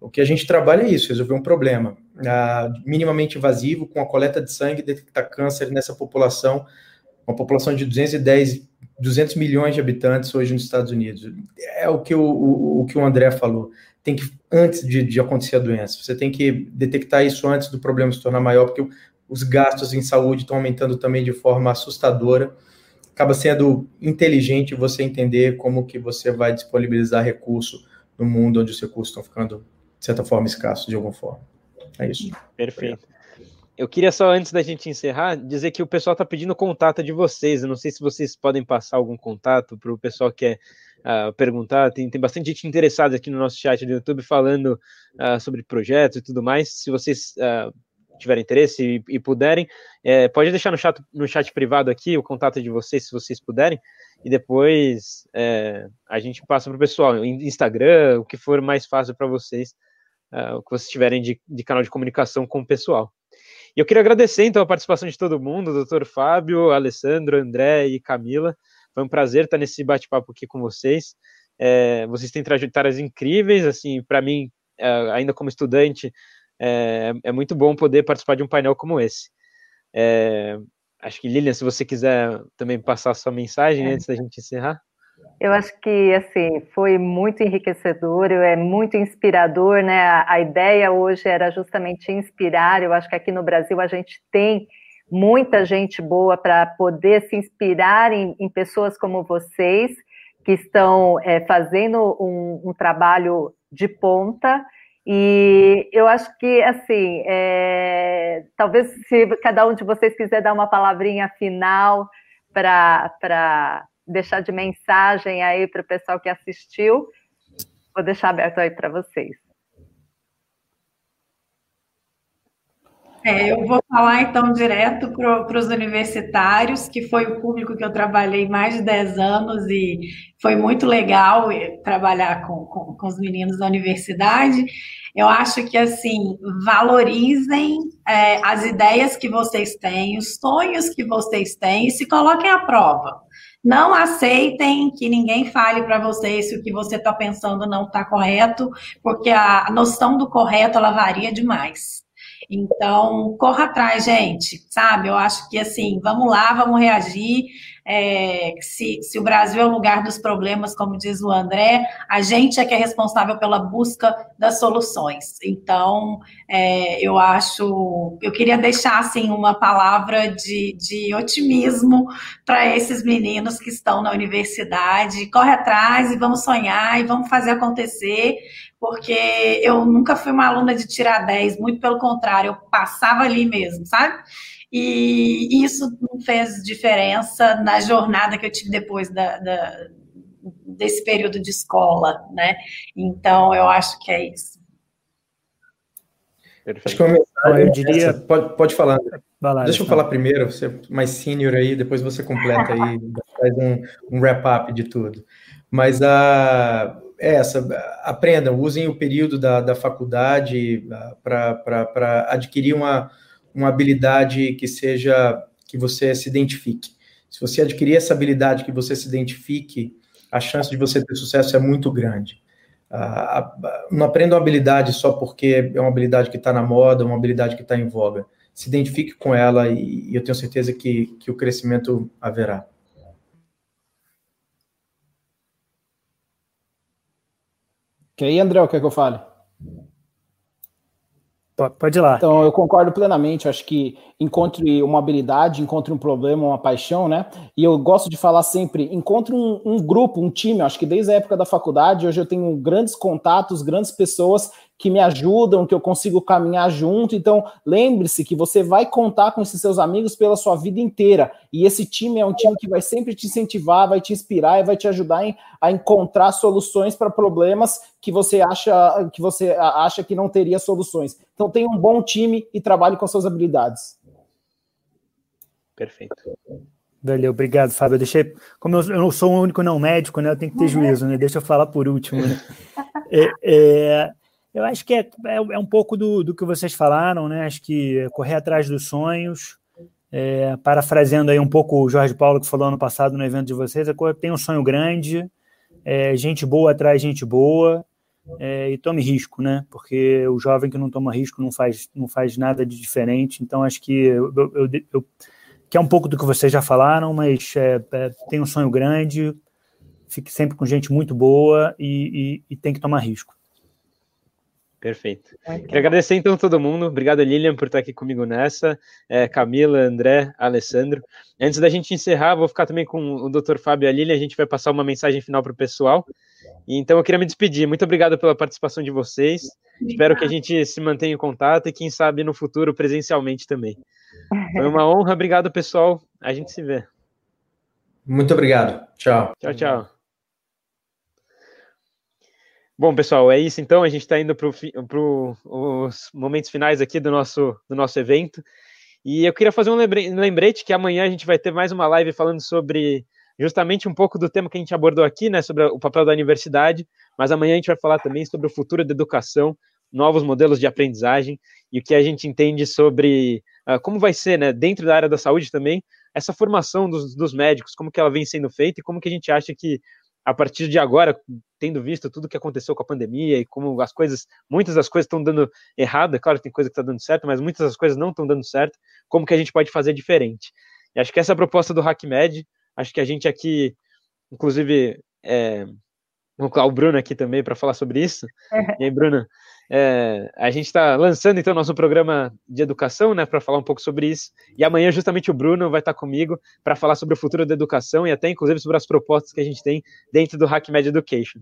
Speaker 5: O que a gente trabalha é isso, resolver um problema ah, minimamente invasivo, com a coleta de sangue, detectar câncer nessa população, uma população de 210, 200 milhões de habitantes hoje nos Estados Unidos. É o que o, o, o que o André falou tem que, antes de, de acontecer a doença, você tem que detectar isso antes do problema se tornar maior, porque os gastos em saúde estão aumentando também de forma assustadora. Acaba sendo inteligente você entender como que você vai disponibilizar recurso no mundo onde os recursos estão ficando, de certa forma, escassos de alguma forma. É isso.
Speaker 2: Perfeito. Eu queria só, antes da gente encerrar, dizer que o pessoal está pedindo contato de vocês. Eu não sei se vocês podem passar algum contato para o pessoal que é uh, perguntar. Tem, tem bastante gente interessada aqui no nosso chat do YouTube falando uh, sobre projetos e tudo mais. Se vocês uh, tiverem interesse e, e puderem, é, pode deixar no chat, no chat privado aqui o contato de vocês, se vocês puderem, e depois é, a gente passa para o pessoal, Instagram, o que for mais fácil para vocês, o que vocês tiverem de, de canal de comunicação com o pessoal. E eu queria agradecer, então, a participação de todo mundo, doutor Fábio, Alessandro, André e Camila. Foi um prazer estar nesse bate-papo aqui com vocês. É, vocês têm trajetórias incríveis, assim, para mim, é, ainda como estudante, é, é, muito bom poder participar de um painel como esse. É, acho que, Lilian, se você quiser também passar a sua mensagem antes da gente encerrar.
Speaker 3: Eu acho que assim foi muito enriquecedor, é muito inspirador, né? A, ideia hoje era justamente inspirar. Eu acho que aqui no Brasil a gente tem muita gente boa para poder se inspirar em, em, pessoas como vocês, que estão é, fazendo um, um, trabalho de ponta. E eu acho que, assim, é, talvez se cada um de vocês quiser dar uma palavrinha final para deixar de mensagem aí para o pessoal que assistiu, vou deixar aberto aí para vocês.
Speaker 7: É, eu vou falar então direto para os universitários, que foi o público que eu trabalhei mais de 10 anos e foi muito legal eh, trabalhar com, com, com os meninos da universidade. Eu acho que assim valorizem é, as ideias que vocês têm, os sonhos que vocês têm e se coloquem à prova. Não aceitem que ninguém fale para vocês se o que você está pensando não está correto, porque a noção do correto ela varia demais. Então, corra atrás, gente, sabe? Eu acho que assim, vamos lá, vamos reagir. É, se, se o Brasil é o lugar dos problemas, como diz o André, a gente é que é responsável pela busca das soluções. Então, é, eu acho, eu queria deixar assim uma palavra de, de otimismo para esses meninos que estão na universidade. Corre atrás e vamos sonhar e vamos fazer acontecer porque eu nunca fui uma aluna de tirar 10, muito pelo contrário, eu passava ali mesmo, sabe? E isso não fez diferença na jornada que eu tive depois da, da, desse período de escola, né? Então, eu acho que é isso.
Speaker 5: Perfeito. Acho que uma eu diria... Essa, pode, pode falar. Lá, Deixa eu falar primeiro, você é mais sênior aí, depois você completa aí, faz um, um wrap-up de tudo. Mas a, é essa, aprendam, usem o período da, da faculdade ah, para adquirir uma, uma habilidade que seja, que você se identifique. Se você adquirir essa habilidade que você se identifique, a chance de você ter sucesso é muito grande. Uh, não aprenda uma habilidade só porque é uma habilidade que está na moda, uma habilidade que está em voga. Se identifique com ela e, eu tenho certeza que, que o crescimento haverá.
Speaker 4: Que aí, André, o que é que eu fale?
Speaker 6: Pode ir lá.
Speaker 4: Então, eu concordo plenamente. Acho que encontre uma habilidade, encontre um problema, uma paixão, né? E eu gosto de falar sempre: encontre um, um grupo, um time. Acho que desde a época da faculdade, hoje eu tenho grandes contatos, grandes pessoas que me ajudam, que eu consigo caminhar junto. Então, lembre-se que você vai contar com esses seus amigos pela sua vida inteira. E esse time é um time que vai sempre te incentivar, vai te inspirar e vai te ajudar em, a encontrar soluções para problemas que você acha que você acha que não teria soluções. Então, tenha um bom time e trabalhe com as suas habilidades.
Speaker 2: Perfeito.
Speaker 6: Valeu, obrigado, Fábio. Eu deixei, como eu, eu não sou o único não médico, né? Eu tenho que ter juízo, né? Deixa eu falar por último. Né? É, é, eu acho que é, é, é, um pouco do, do que vocês falaram, né? Acho que é correr atrás dos sonhos, é, parafraseando aí um pouco o Jorge Paulo que falou ano passado no evento de vocês, é, tem um sonho grande, é, gente boa atrás gente boa, é, e tome risco, né? Porque o jovem que não toma risco não faz, não faz nada de diferente. Então, acho que eu, eu, eu que é um pouco do que vocês já falaram, mas é, tem um sonho grande, fique sempre com gente muito boa e, e, e tem que tomar risco.
Speaker 2: Perfeito. Queria agradecer então todo mundo. Obrigado, Lilian, por estar aqui comigo nessa. É, Camila, André, Alessandro. Antes da gente encerrar, vou ficar também com o Dr. Fábio e a Lilian. A gente vai passar uma mensagem final para o pessoal. Então eu queria me despedir. Muito obrigado pela participação de vocês. Espero que a gente se mantenha em contato e, quem sabe, no futuro presencialmente também. Foi uma honra. Obrigado, pessoal. A gente se vê.
Speaker 5: Muito obrigado. Tchau.
Speaker 2: Tchau, tchau. Bom, pessoal, é isso então. A gente está indo para os momentos finais aqui do nosso, do nosso evento. E eu queria fazer um lembrete que amanhã a gente vai ter mais uma live falando sobre justamente um pouco do tema que a gente abordou aqui, né, sobre o papel da universidade, mas amanhã a gente vai falar também sobre o futuro da educação, novos modelos de aprendizagem e o que a gente entende sobre uh, como vai ser, né, dentro da área da saúde também, essa formação dos, dos médicos, como que ela vem sendo feita e como que a gente acha que a partir de agora, tendo visto tudo que aconteceu com a pandemia e como as coisas, muitas das coisas estão dando errado, é claro que tem coisa que está dando certo, mas muitas das coisas não estão dando certo, como que a gente pode fazer diferente? E acho que essa é a proposta do HackMed, acho que a gente aqui, inclusive, é, vou colocar o Bruno aqui também para falar sobre isso. E aí, Bruno, é, a gente está lançando então nosso programa de educação, né, para falar um pouco sobre isso. E amanhã justamente o Bruno vai estar tá comigo para falar sobre o futuro da educação e até inclusive sobre as propostas que a gente tem dentro do HackMed Education.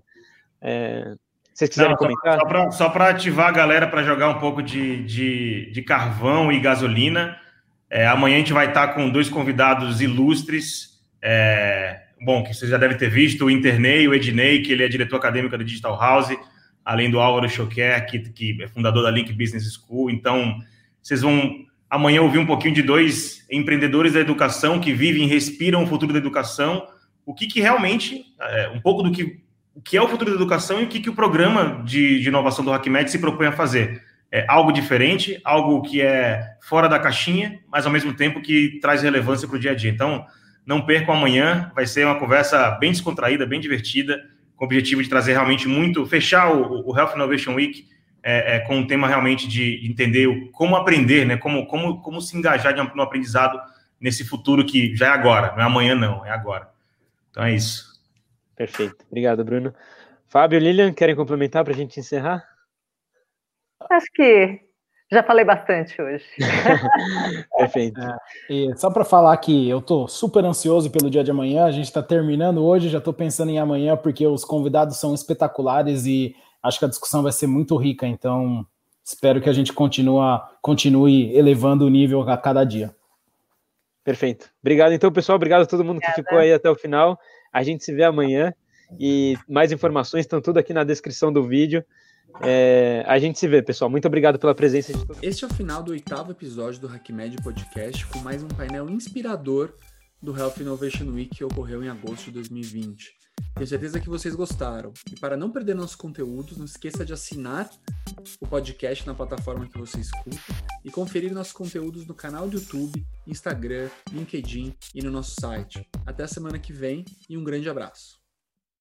Speaker 2: É, vocês quiserem Não, comentar?
Speaker 8: Só para ativar a galera para jogar um pouco de, de, de carvão e gasolina. É, amanhã a gente vai estar tá com dois convidados ilustres. É, bom, que vocês já devem ter visto, o Internei, o Ednei, que ele é diretor acadêmico da Digital House além do Álvaro Choquer, que, que é fundador da Link Business School. Então, vocês vão amanhã ouvir um pouquinho de dois empreendedores da educação que vivem e respiram o futuro da educação, o que, que realmente, é, um pouco do que, o que é o futuro da educação e o que, que o programa de, de inovação do HackMed se propõe a fazer. É algo diferente, algo que é fora da caixinha, mas ao mesmo tempo que traz relevância para o dia a dia. Então, não percam amanhã, vai ser uma conversa bem descontraída, bem divertida com o objetivo de trazer realmente muito, fechar o, o Health Innovation Week é, é, com um tema realmente de entender como aprender, né, como, como, como se engajar no aprendizado nesse futuro que já é agora, não é amanhã, não, é agora. Então é isso.
Speaker 2: Perfeito. Obrigado, Bruno. Fábio, Lilian, querem complementar para a gente encerrar?
Speaker 3: Acho que já falei bastante hoje.
Speaker 2: Perfeito.
Speaker 4: É, e só para falar que eu estou super ansioso pelo dia de amanhã, a gente está terminando hoje, já estou pensando em amanhã, porque os convidados são espetaculares e acho que a discussão vai ser muito rica, então espero que a gente continua, continue elevando o nível a cada dia.
Speaker 2: Perfeito. Obrigado, então, pessoal. Obrigado a todo mundo Obrigada. que ficou aí até o final. A gente se vê amanhã e mais informações estão tudo aqui na descrição do vídeo. É, a gente se vê, pessoal. Muito obrigado pela presença de todos.
Speaker 1: Este é o final do oitavo episódio do HackMed Podcast com mais um painel inspirador do Health Innovation Week que ocorreu em agosto de 2020. Tenho certeza que vocês gostaram. E para não perder nossos conteúdos, não esqueça de assinar o podcast na plataforma que você escuta e conferir nossos conteúdos no canal do YouTube, Instagram, LinkedIn e no nosso site. Até a semana que vem e um grande abraço.